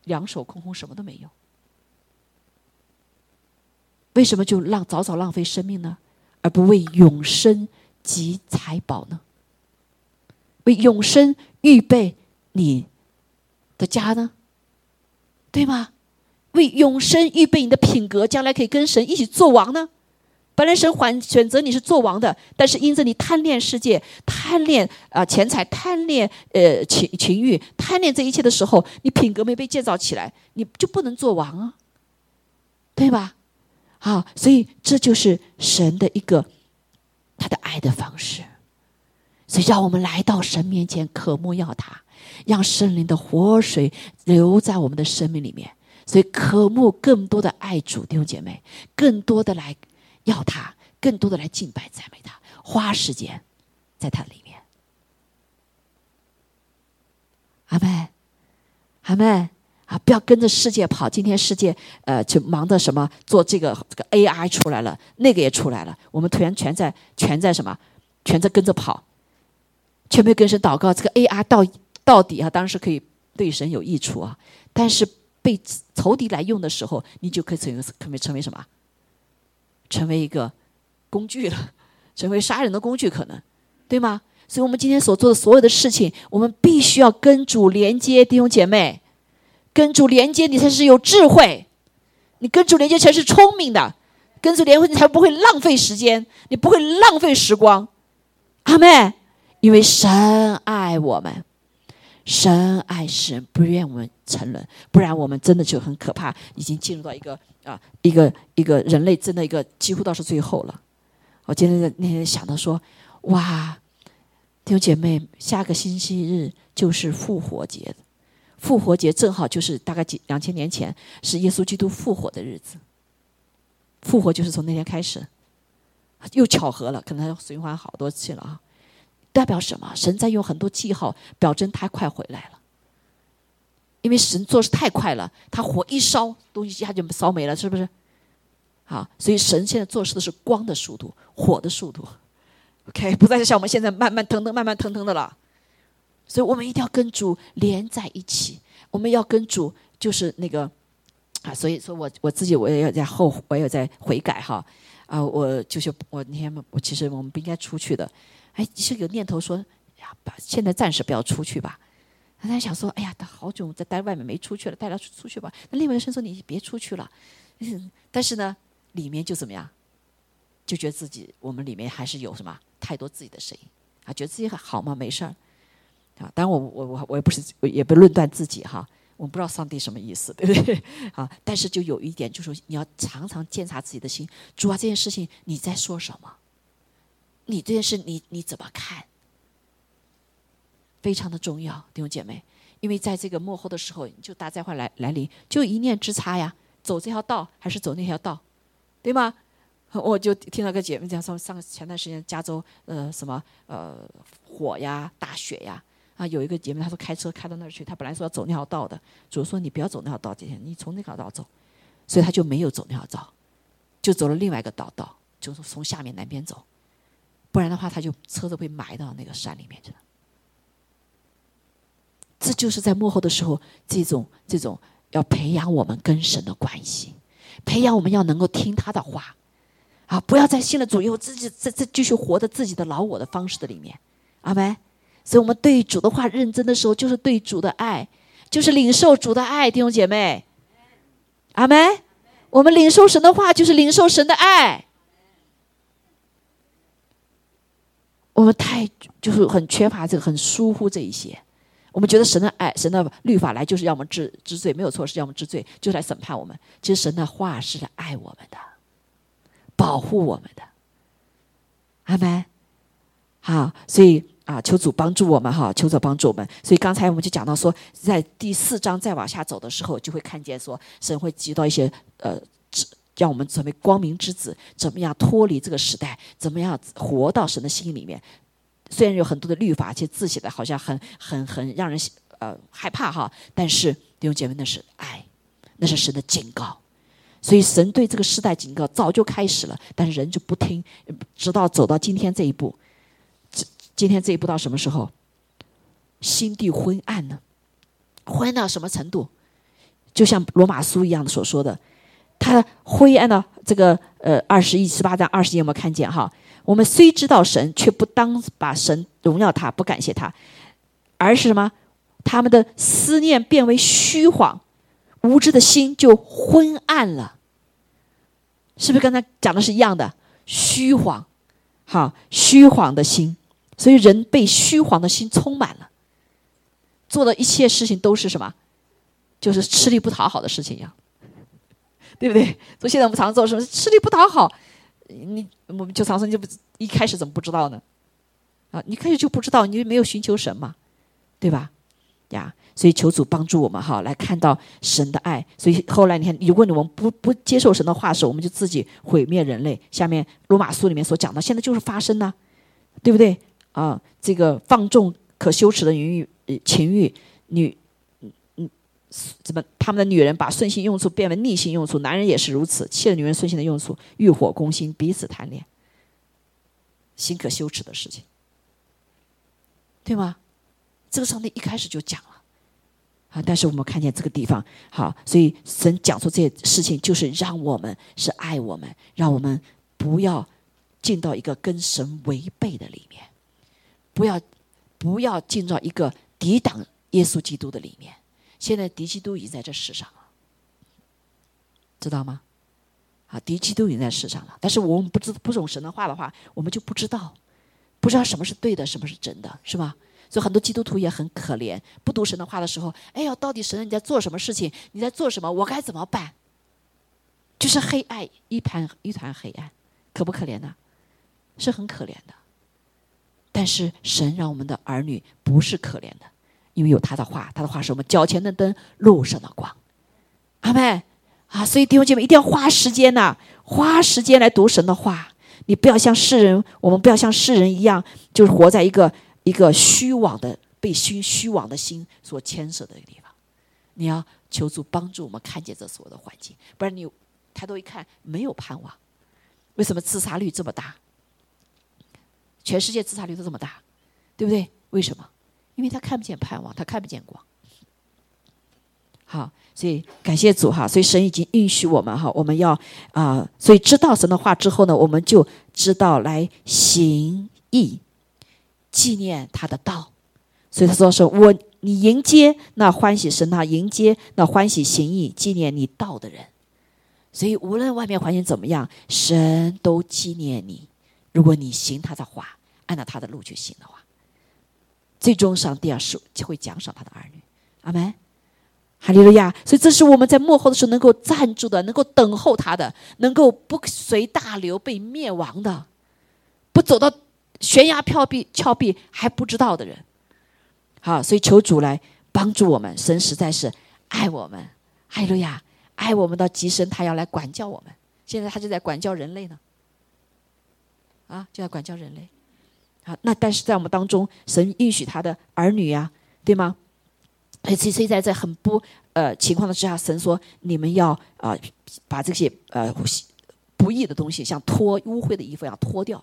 两手空空，什么都没有。为什么就浪早早浪费生命呢？而不为永生积财宝呢？为永生预备你的家呢？对吗？为永生预备你的品格，将来可以跟神一起做王呢？本来神还选择你是做王的，但是因着你贪恋世界、贪恋啊钱财、贪恋呃情情欲、贪恋这一切的时候，你品格没被建造起来，你就不能做王啊，对吧？好，所以这就是神的一个他的爱的方式，所以让我们来到神面前渴慕要他，让圣灵的活水流在我们的生命里面。所以渴慕更多的爱主弟兄姐妹，更多的来要他，更多的来敬拜赞美他，花时间在他里面。阿妹，阿妹啊，不要跟着世界跑。今天世界呃，就忙的什么做这个这个 AI 出来了，那个也出来了，我们突然全在全在什么，全在跟着跑，全没有跟神祷告。这个 AI 到到底啊，当然是可以对神有益处啊，但是。被仇敌来用的时候，你就可以成为可以成为什么？成为一个工具了，<laughs> 成为杀人的工具，可能，对吗？所以，我们今天所做的所有的事情，我们必须要跟主连接，弟兄姐妹，跟主连接，你才是有智慧；你跟主连接才是聪明的，跟主连接你才不会浪费时间，你不会浪费时光。阿妹，因为神爱我们。神爱神，不愿我们沉沦，不然我们真的就很可怕，已经进入到一个啊，一个一个人类真的一个几乎到是最后了。我今天那天想到说，哇，弟兄姐妹，下个星期日就是复活节，复活节正好就是大概几两千年前是耶稣基督复活的日子。复活就是从那天开始，又巧合了，可能循环好多次了啊！代表什么？神在用很多记号表征他快回来了。因为神做事太快了，他火一烧，东西一下就烧没了，是不是？好，所以神现在做事的是光的速度，火的速度。OK，不再是像我们现在慢慢腾腾、慢慢腾腾的了。所以我们一定要跟主连在一起，我们要跟主就是那个啊。所以说我我自己我也要在后，我也在悔改哈啊。我就是我那天我其实我们不应该出去的，哎，是有念头说呀，现在暂时不要出去吧。他在想说，哎呀，他好久在待外面没出去了，带他出去吧。那另外一个声说，你别出去了。<laughs> 但是呢，里面就怎么样，就觉得自己我们里面还是有什么太多自己的声音啊，觉得自己还好吗？没事儿啊。当然，我我我我也不是也不论断自己哈，我们不知道上帝什么意思，对不对？<laughs> 啊，但是就有一点，就是你要常常检查自己的心，主啊，这件事情你在说什么？你这件事你你怎么看？非常的重要，弟兄姐妹，因为在这个幕后的时候，就大灾祸来来临，就一念之差呀，走这条道还是走那条道，对吗？我就听到个姐妹讲说，上前段时间加州呃什么呃火呀、大雪呀，啊有一个姐妹她说开车开到那儿去，她本来说要走那条道的，主说你不要走那条道，今天你从那条道走，所以她就没有走那条道，就走了另外一个道道，就是从下面南边走，不然的话，他就车子被埋到那个山里面去了。这就是在幕后的时候，这种这种要培养我们跟神的关系，培养我们要能够听他的话，啊，不要再信了主以后自己在在继续活在自己的老我的方式的里面，阿门。所以，我们对主的话认真的时候，就是对主的爱，就是领受主的爱，弟兄姐妹，阿门。我们领受神的话，就是领受神的爱。我们太就是很缺乏这个，很疏忽这一些。我们觉得神的爱、神的律法来就是要我们治治罪，没有错，是要我们治罪，就是来审判我们。其实神的话是来爱我们的，保护我们的。阿门。好，所以啊，求主帮助我们哈，求主帮助我们。所以刚才我们就讲到说，在第四章再往下走的时候，就会看见说，神会提到一些呃，让我们成为光明之子，怎么样脱离这个时代，怎么样活到神的心里面。虽然有很多的律法，且字写的好像很很很让人呃害怕哈，但是弟兄姐妹那是爱，那是神的警告，所以神对这个时代警告早就开始了，但是人就不听，直到走到今天这一步，今天这一步到什么时候？心地昏暗呢？昏暗到什么程度？就像罗马书一样所说的，他灰暗的这个呃二十一十八章二十节有没有看见哈？我们虽知道神，却不当把神荣耀他，不感谢他，而是什么？他们的思念变为虚晃，无知的心就昏暗了。是不是跟他讲的是一样的？虚晃，好，虚晃的心，所以人被虚晃的心充满了，做的一切事情都是什么？就是吃力不讨好的事情一样，对不对？所以现在我们常做什么？吃力不讨好。你我们就常说，你就不一开始怎么不知道呢？啊，你开始就不知道，你就没有寻求神嘛，对吧？呀，所以求主帮助我们哈，来看到神的爱。所以后来你看，如果你们不不接受神的话时，我们就自己毁灭人类。下面罗马书里面所讲的，现在就是发生呢，对不对？啊，这个放纵可羞耻的淫欲、情欲，女。怎么？他们的女人把顺性用处变为逆性用处，男人也是如此。弃了女人顺性的用处，欲火攻心，彼此贪恋，心可羞耻的事情，对吗？这个上帝一开始就讲了啊，但是我们看见这个地方好，所以神讲出这些事情，就是让我们是爱我们，让我们不要进到一个跟神违背的里面，不要不要进到一个抵挡耶稣基督的里面。现在敌基督已经在这世上了，知道吗？啊，敌基督已经在世上了。但是我们不知不懂神的话的话，我们就不知道，不知道什么是对的，什么是真的，是吧？所以很多基督徒也很可怜。不读神的话的时候，哎呀，到底神你在做什么事情？你在做什么？我该怎么办？就是黑暗一盘一团黑暗，可不可怜呢？是很可怜的。但是神让我们的儿女不是可怜的。因为有他的话，他的话是我们脚前的灯，路上的光。阿妹啊，所以弟兄姐妹一定要花时间呐，花时间来读神的话。你不要像世人，我们不要像世人一样，就是活在一个一个虚妄的、被虚虚妄的心所牵涉的一个地方。你要求助帮助我们看见这所有的环境，不然你抬头一看没有盼望。为什么自杀率这么大？全世界自杀率都这么大，对不对？为什么？因为他看不见盼望，他看不见光。好，所以感谢主哈，所以神已经允许我们哈，我们要啊，所以知道神的话之后呢，我们就知道来行义，纪念他的道。所以他说：“是我你迎接那欢喜神他迎接那欢喜行义纪念你道的人。所以无论外面环境怎么样，神都纪念你。如果你行他的话，按照他的路去行的话。”最终，上帝啊是会奖赏他的儿女，阿门，哈利路亚。所以，这是我们在幕后的时候能够站住的，能够等候他的，能够不随大流被灭亡的，不走到悬崖峭壁峭壁还不知道的人。好，所以求主来帮助我们。神实在是爱我们，哈利路亚，爱我们到极深，他要来管教我们。现在他就在管教人类呢，啊，就在管教人类。啊，那但是在我们当中，神允许他的儿女呀，对吗？所以所以在这很不呃情况的之下，神说你们要啊把这些呃不义的东西，像脱污秽的衣服一样脱掉，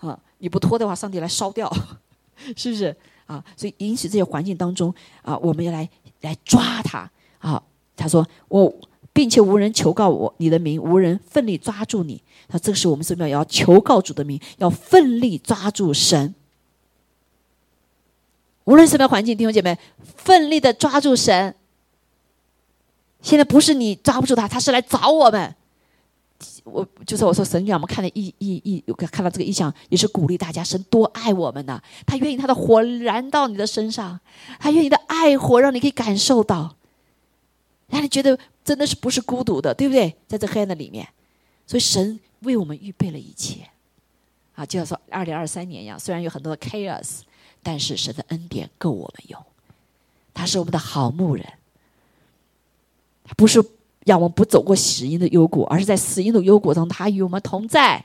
啊，你不脱的话，上帝来烧掉，<laughs> 是不是？啊，所以引起这些环境当中啊，我们要来来抓他啊。他说我。并且无人求告我你的名，无人奋力抓住你。那这个是我们什么要求告主的名，要奋力抓住神。无论什么环境，弟兄姐妹，奋力的抓住神。现在不是你抓不住他，他是来找我们。我就是我说神让我们看的意意意，看到这个意象，也是鼓励大家，神多爱我们呢。他愿意他的火燃到你的身上，他愿意的爱火让你可以感受到，让你觉得。真的是不是孤独的，对不对？在这黑暗的里面，所以神为我们预备了一切，啊，就像说二零二三年一样，虽然有很多的 chaos，但是神的恩典够我们用。他是我们的好牧人，他不是让我们不走过死荫的幽谷，而是在死荫的幽谷中，他与我们同在。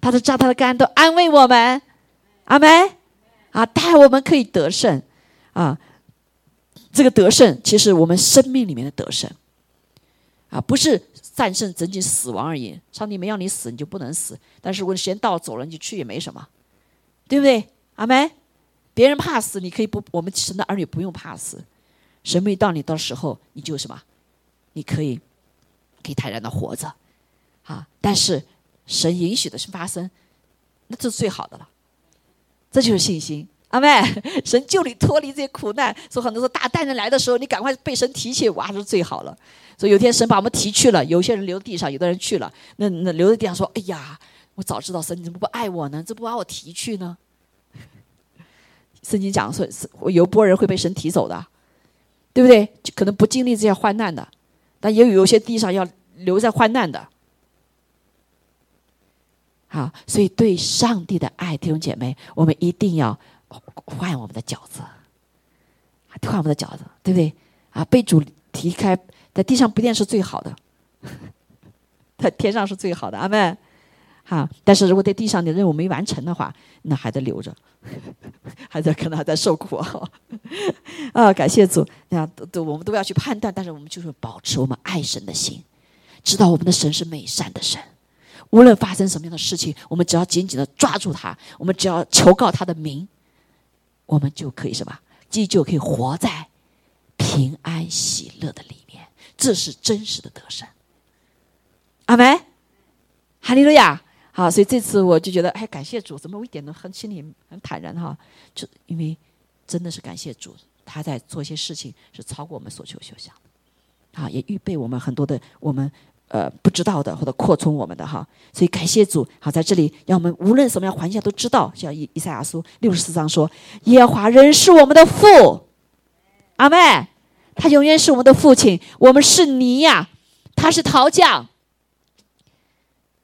他的杖、他的肝都安慰我们，阿门。啊，带我们可以得胜，啊，这个得胜，其实我们生命里面的得胜。啊，不是战胜整体死亡而已。上帝没要你死，你就不能死。但是如果时间到走了，你就去也没什么，对不对？阿门。别人怕死，你可以不，我们神的儿女不用怕死。神没到你到时候，你就什么？你可以可以坦然的活着，啊！但是神允许的是发生，那这是最好的了。这就是信心。阿妹，<laughs> 神救你脱离这些苦难，说很多说大担人来的时候，你赶快被神提起，哇，是最好了。所以有天神把我们提去了，有些人留地上，有的人去了。那那留在地上说：“哎呀，我早知道神你怎么不爱我呢？怎么不把我提去呢？”圣经讲说，是有波人会被神提走的，对不对？可能不经历这些患难的，但也有些地上要留在患难的。好，所以对上帝的爱，弟兄姐妹，我们一定要。换我们的饺子，换我们的饺子，对不对？啊，被主提开，在地上不一定是最好的，<laughs> 在天上是最好的，阿妹。好，但是如果在地上的任务没完成的话，那还得留着，<laughs> 还在可能还在受苦 <laughs> 啊！感谢主，那都都我们都要去判断，但是我们就是保持我们爱神的心，知道我们的神是美善的神。无论发生什么样的事情，我们只要紧紧的抓住他，我们只要求告他的名。我们就可以什么？既就可以活在平安喜乐的里面，这是真实的得胜。阿门，哈利路亚。好，所以这次我就觉得，哎，感谢主，怎么我一点都很心里很坦然哈？就因为真的是感谢主，他在做一些事情是超过我们所求所想的，啊，也预备我们很多的我们。呃，不知道的或者扩充我们的哈，所以感谢主。好，在这里让我们无论什么样环境都知道，像以以赛亚书六十四章说：“耶和华人是我们的父，阿妹，他永远是我们的父亲。我们是泥呀，他是陶匠。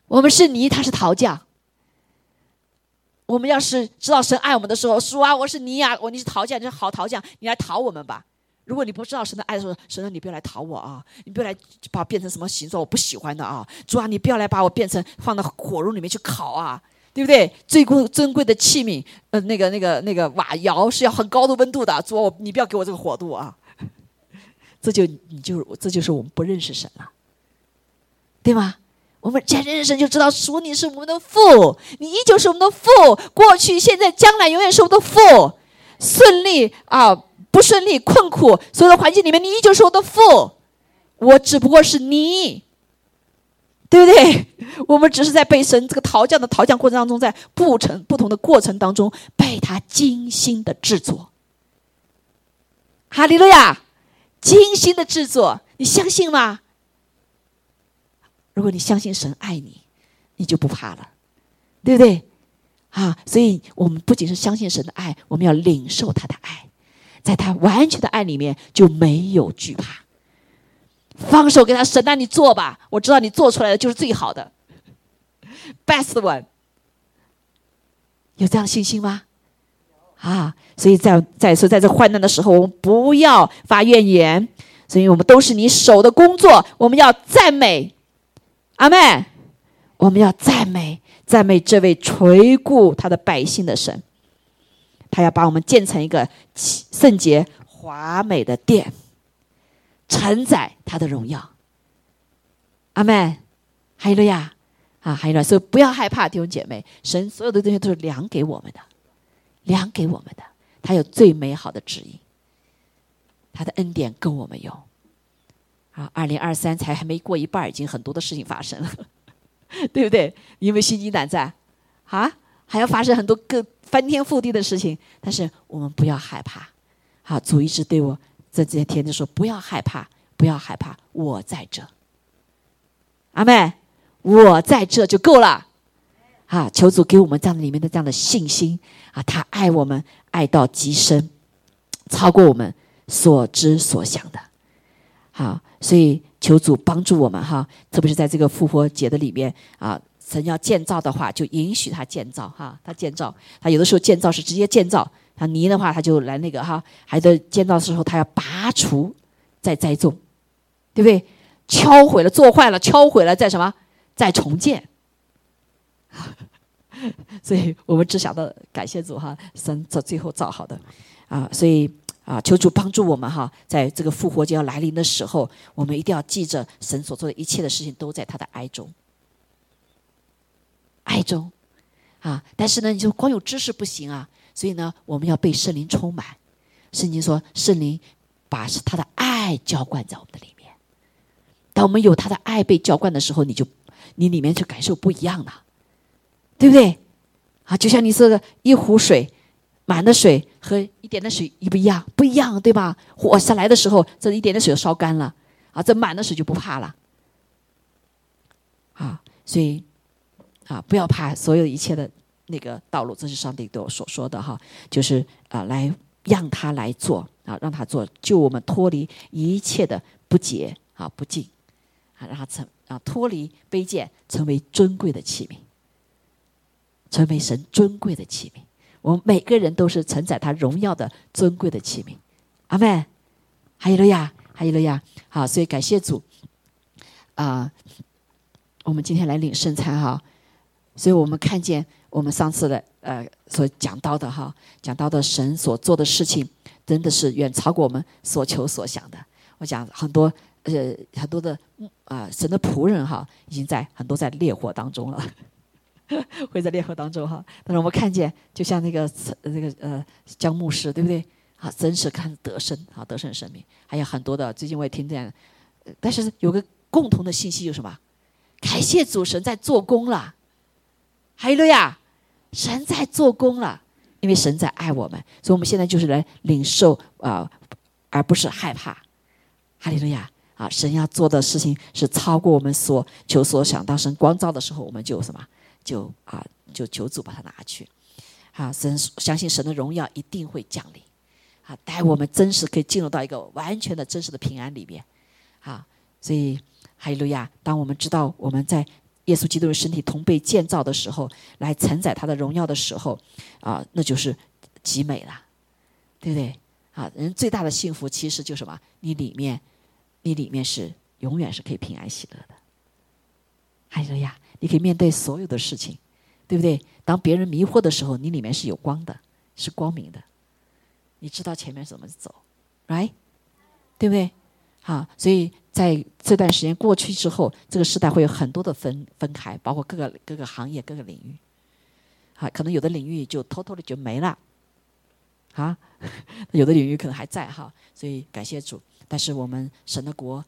我们是泥，他是陶匠。我们要是知道神爱我们的时候，主啊，我是泥呀，我你是陶匠，你是好陶匠，你来陶我们吧。如果你不知道神的爱的时候，神啊，你不要来讨我啊，你不要来把我变成什么形状我不喜欢的啊。主啊，你不要来把我变成放到火炉里面去烤啊，对不对？最贵珍贵的器皿，呃，那个那个那个瓦窑是要很高的温度的。主啊，你不要给我这个火度啊。这就你就这就是我们不认识神了，对吗？我们既然认识神，就知道属你是我们的父，你依旧是我们的父，过去、现在、将来永远是我们的父。顺利啊，不顺利、困苦，所有的环境里面，你依旧是我的父。我只不过是你，对不对？<laughs> 我们只是在被神这个陶匠的陶匠过程当中，在不成不同的过程当中，被他精心的制作。哈利路亚。精心的制作，你相信吗？如果你相信神爱你，你就不怕了，对不对？啊，所以我们不仅是相信神的爱，我们要领受他的爱，在他完全的爱里面就没有惧怕。放手给他，神，那你做吧，我知道你做出来的就是最好的，best one。有这样的信心吗？啊，所以在在说，在这患难的时候，我们不要发怨言。所以我们都是你手的工作，我们要赞美，阿妹，我们要赞美赞美这位垂顾他的百姓的神。他要把我们建成一个圣洁华美的殿，承载他的荣耀。阿妹，还有了呀，啊，还有了，所以不要害怕，弟兄姐妹，神所有的东西都是量给我们的。量给我们的，他有最美好的指引，他的恩典够我们用。啊，二零二三才还没过一半，已经很多的事情发生了，<laughs> 对不对？因为心惊胆战，啊，还要发生很多个翻天覆地的事情。但是我们不要害怕，好，主一直对我在这些天就说：不要害怕，不要害怕，我在这。阿妹，我在这就够了。啊！求主给我们这样里面的这样的信心啊！他爱我们，爱到极深，超过我们所知所想的。好，所以求主帮助我们哈！特别是在这个复活节的里面啊，神要建造的话，就允许他建造哈。他建造，他有的时候建造是直接建造，他泥的话他就来那个哈。还在建造的时候，他要拔除再栽种，对不对？敲毁了，做坏了，敲毁了，再什么？再重建。<laughs> 所以我们只想到感谢主哈，神这最后造好的啊，所以啊，求主帮助我们哈，在这个复活节要来临的时候，我们一定要记着神所做的一切的事情都在他的爱中，爱中啊。但是呢，你就光有知识不行啊，所以呢，我们要被圣灵充满。圣经说，圣灵把他的爱浇灌在我们的里面。当我们有他的爱被浇灌的时候，你就你里面就感受不一样了。对不对？啊，就像你说的，一壶水满的水和一点的水一不一样？不一样，对吧？火下来的时候，这一点的水烧干了，啊，这满的水就不怕了。啊，所以啊，不要怕所有一切的那个道路，这是上帝对我所说的哈，就是啊，来让他来做啊，让他做，救我们脱离一切的不洁啊、不敬啊，让他成啊脱离卑贱，成为尊贵的器皿。成为神尊贵的器皿，我们每个人都是承载他荣耀的尊贵的器皿。阿门。还有了呀，还有了呀。好，所以感谢主。啊，我们今天来领圣餐哈。所以我们看见我们上次的呃所讲到的哈，讲到的神所做的事情，真的是远超过我们所求所想的。我讲很多呃很多的啊神的仆人哈，已经在很多在烈火当中了。<laughs> 会在烈火当中哈，但是我们看见，就像那个那个呃江牧师，对不对？啊，真是看得胜啊，得胜生命，还有很多的。最近我也听见，但是有个共同的信息，就是什么？感谢主神在做工了，哈利路亚！神在做工了，因为神在爱我们，所以我们现在就是来领受啊，而不是害怕，哈利路亚！啊，神要做的事情是超过我们所求所想。当神光照的时候，我们就什么？就啊，就求主把它拿去，啊，神相信神的荣耀一定会降临，啊，带我们真实可以进入到一个完全的真实的平安里面，啊，所以哈利路亚！当我们知道我们在耶稣基督的身体同被建造的时候，来承载他的荣耀的时候，啊，那就是极美了，对不对？啊，人最大的幸福其实就是什么？你里面，你里面是永远是可以平安喜乐的。还有呀，你可以面对所有的事情，对不对？当别人迷惑的时候，你里面是有光的，是光明的。你知道前面怎么走，right？对不对？好，所以在这段时间过去之后，这个时代会有很多的分分开，包括各个各个行业、各个领域。好，可能有的领域就偷偷的就没了，啊，<laughs> 有的领域可能还在哈。所以感谢主，但是我们神的国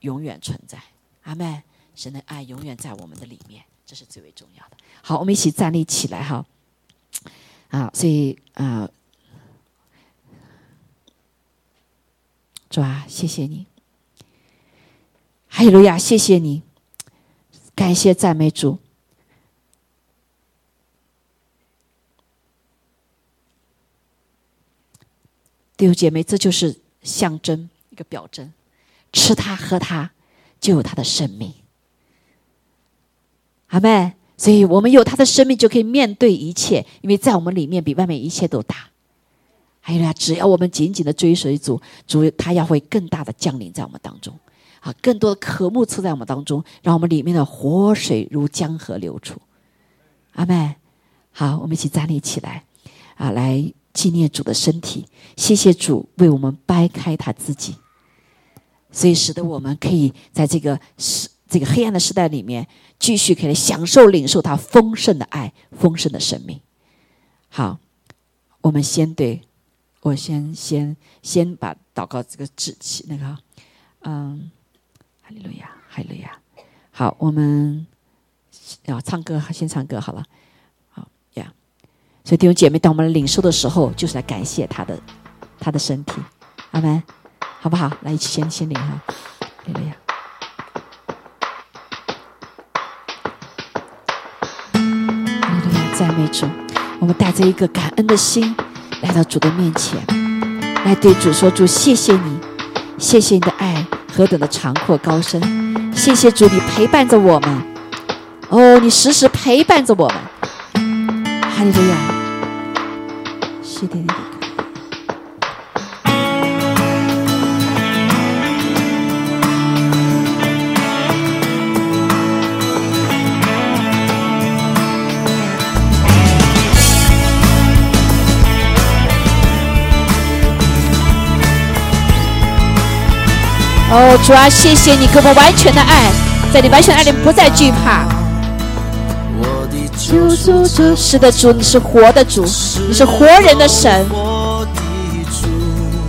永远存在，阿门。神的爱永远在我们的里面，这是最为重要的。好，我们一起站立起来哈。啊，所以啊，主啊，谢谢你。哈利路亚！谢谢你，感谢赞美主。弟兄姐妹，这就是象征一个表征，吃它喝它，就有它的生命。阿妹，所以我们有他的生命，就可以面对一切，因为在我们里面比外面一切都大。还有呢，只要我们紧紧的追随主，主他要会更大的降临在我们当中。啊，更多的渴慕出在我们当中，让我们里面的活水如江河流出。阿妹，好，我们一起站立起来，啊，来纪念主的身体。谢谢主为我们掰开他自己，所以使得我们可以在这个时这个黑暗的时代里面，继续可以享受领受他丰盛的爱、丰盛的生命。好，我们先对，我先先先把祷告这个志气那个，嗯。哈利路亚，哈利路亚。好，我们要唱歌，先唱歌好了。好呀，所以弟兄姐妹，当我们领受的时候，就是来感谢他的他的身体。阿门，好不好？来，一起先先领哈。哈利路亚，哈利路亚，赞美主。我们带着一个感恩的心来到主的面前，来对主说：“主，谢谢你，谢谢你的爱。”何等的长阔高深！谢谢主，你陪伴着我们。哦，你时时陪伴着我们。哈利路亚！谢谢哦，主啊，谢谢你给我们完全的爱，在你完全的爱里不再惧怕。是的，主，你是活的主，你是活人的神。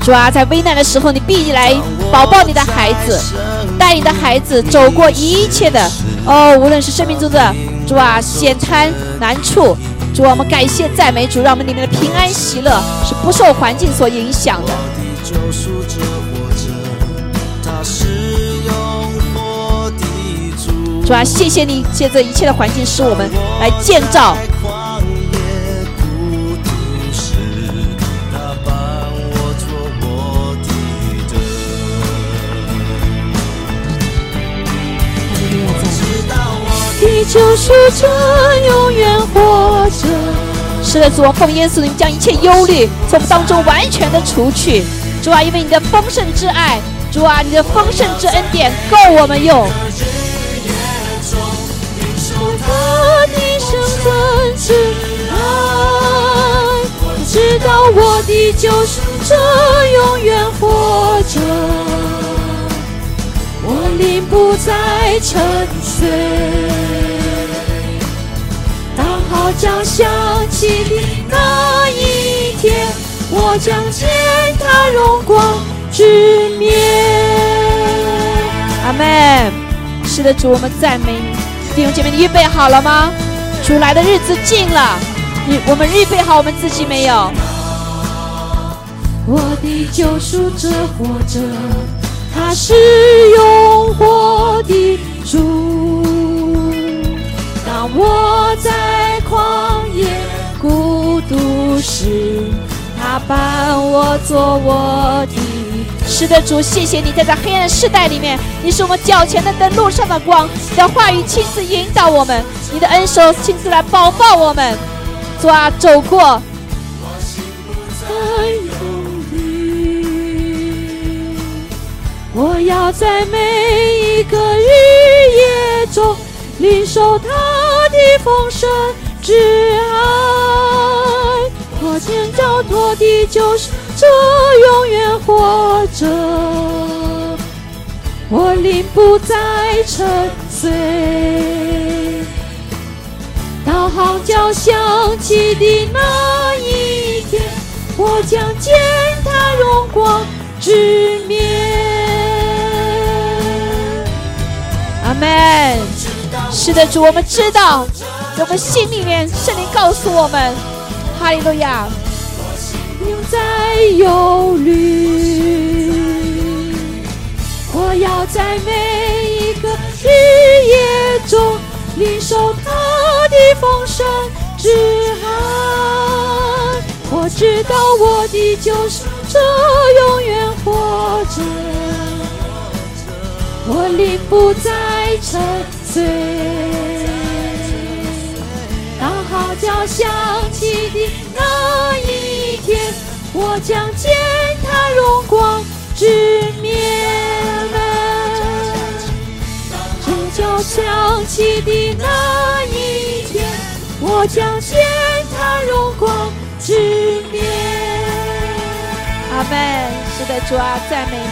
主啊，在危难的时候，你必来保抱你的孩子，带你的孩子走过一切的哦，无论是生命中的主啊险滩难处，主啊，我们感谢赞美主，让我们里面的平安喜乐是不受环境所影响的。主啊，谢谢你借这一切的环境，使我们来建造。地救赎者永远活着。是的，主啊，奉耶稣名将一切忧虑从我们当中完全的除去。主啊，因为你的丰盛之爱，主啊，你的丰盛之恩典够我们用。是爱，知道我的救赎者永远活着，我灵不再沉睡。当号角响起的那一天，我将见他荣光之面。阿门。是的，主，我们赞美你。弟兄姐妹，你预备好了吗？主来的日子近了，你我们预备好我们自己没有？我的救赎者活着，他是永活的主。当我在旷野孤独时，他伴我做我的是的，主，谢谢你在这黑暗世代里面，你是我们脚前的灯，路上的光。你的话语亲自引导我们，你的恩手亲自来保抱我们。主啊，走过。我要在每一个日夜中领受他的丰盛之爱。我建造托的就是我永远活着，我灵不再沉醉。当号角响起的那一天，我将见他荣光之面。阿门。是的，主，我们知道，我们心里面圣灵告诉我们，哈利路亚。在忧虑，我要在每一个日夜中领受他的丰盛之爱。我知道我的救赎者永远活着。我灵不再沉睡，当号角响起的那一天，我将见他荣光之面。当号角响起的那一天，我将见他荣光之面。阿门。是的，主啊，赞美你。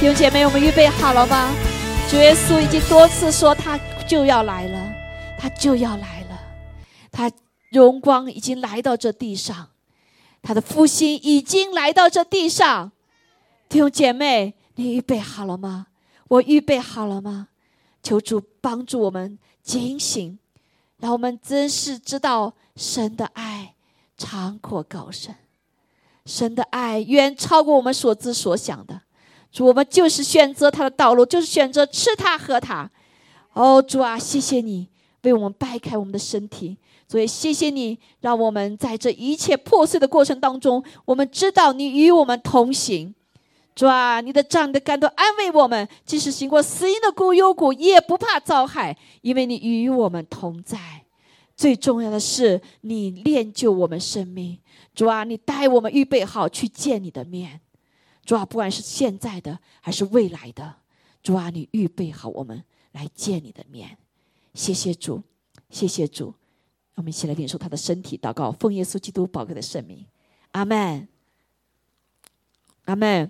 弟兄姐妹，我们预备好了吗？主耶稣已经多次说他就要来了，他就要来了，荣光已经来到这地上，他的复兴已经来到这地上。弟兄姐妹，你预备好了吗？我预备好了吗？求主帮助我们警醒，让我们真是知道神的爱长阔高深，神的爱远超过我们所知所想的。主，我们就是选择他的道路，就是选择吃他喝他。哦，主啊，谢谢你为我们掰开我们的身体，所以谢谢你让我们在这一切破碎的过程当中，我们知道你与我们同行。主啊，你的杖的感动安慰我们，即使行过死荫的谷幽谷，也不怕遭害，因为你与我们同在。最重要的是，你练就我们生命。主啊，你带我们预备好去见你的面。主啊，不管是现在的还是未来的，主啊，你预备好我们来见你的面。谢谢主，谢谢主。我们一起来领受他的身体，祷告，奉耶稣基督宝贵的圣名，阿门，阿门。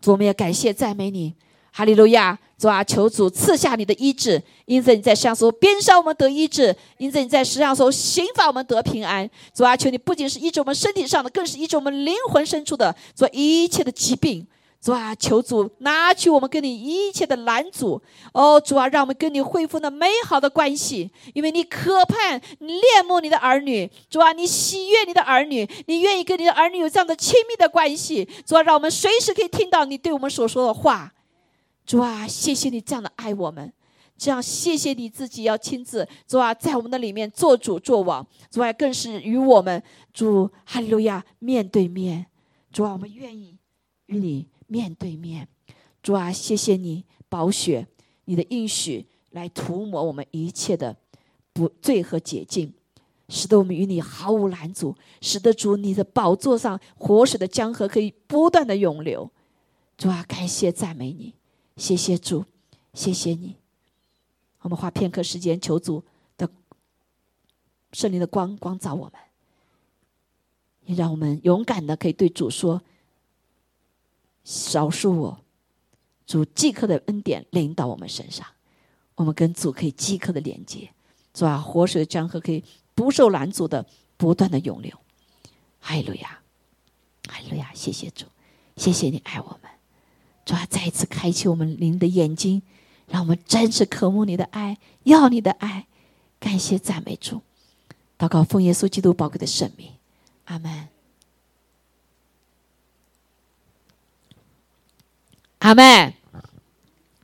主，我们也感谢赞美你。哈利路亚！主啊，求主赐下你的医治，因此你在上时候鞭伤我们得医治，因此你在世上时候刑罚我们得平安。主啊，求你不仅是医治我们身体上的，更是医治我们灵魂深处的，做一切的疾病。主啊，求主拿去我们跟你一切的拦阻。哦，主啊，让我们跟你恢复那美好的关系，因为你渴盼、你恋慕你的儿女。主啊，你喜悦你的儿女，你愿意跟你的儿女有这样的亲密的关系。主啊，让我们随时可以听到你对我们所说的话。主啊，谢谢你这样的爱我们，这样谢谢你自己要亲自主啊，在我们的里面做主做王。主啊，更是与我们主哈利路亚面对面。主啊，我们愿意与你面对面。主啊，谢谢你宝血，你的应许来涂抹我们一切的不罪和洁净，使得我们与你毫无拦阻，使得主你的宝座上活水的江河可以不断的涌流。主啊，感谢赞美你。谢谢主，谢谢你。我们花片刻时间求主的圣灵的光光照我们，也让我们勇敢的可以对主说：“少恕我。”主即刻的恩典临到我们身上，我们跟主可以即刻的连接，是吧？活水的江河可以不受拦阻的不断的涌流。哈利路亚，哈利路亚！谢谢主，谢谢你爱我们。主啊，再一次开启我们灵的眼睛，让我们真是渴慕你的爱，要你的爱。感谢赞美主，祷告奉耶稣基督宝贵的圣名，阿门，阿门，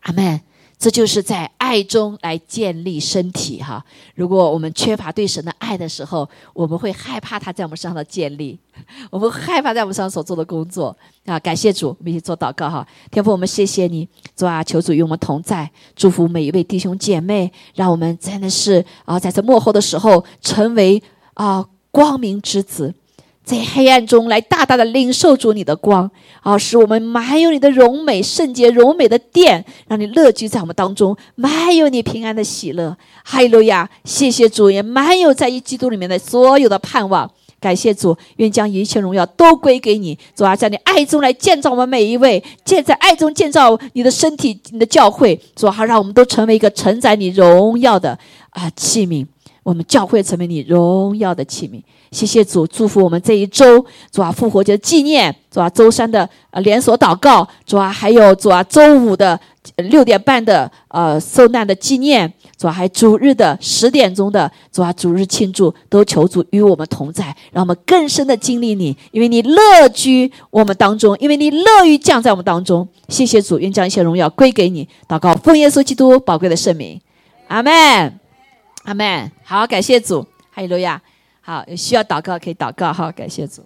阿门。这就是在爱。中来建立身体哈。如果我们缺乏对神的爱的时候，我们会害怕他在我们身上的建立，<laughs> 我们害怕在我们身上所做的工作啊。感谢主，我们一起做祷告哈。天父，我们谢谢你，主啊，求主与我们同在，祝福每一位弟兄姐妹，让我们真的是啊，在这幕后的时候成为啊光明之子。在黑暗中来大大的领受主你的光，啊，使我们满有你的荣美圣洁荣美的殿，让你乐居在我们当中，满有你平安的喜乐。哈利路亚！谢谢主，也满有在一基督里面的所有的盼望。感谢主，愿将一切荣耀都归给你。主啊，在你爱中来建造我们每一位，建在爱中建造你的身体、你的教会。主啊，让我们都成为一个承载你荣耀的啊器皿。我们教会成为你荣耀的器皿。谢谢主，祝福我们这一周，主啊，复活节纪念，主啊，周三的呃连锁祷告，主啊，还有主啊，周五的六点半的呃受难的纪念，主啊，还主日的十点钟的主啊，主日庆祝，都求主与我们同在，让我们更深的经历你，因为你乐居我们当中，因为你乐于降在我们当中。谢谢主，愿将一切荣耀归给你。祷告，奉耶稣基督宝贵的圣名，阿门。阿门。好，感谢主，哈利路亚。好，有需要祷告可以祷告哈，感谢主。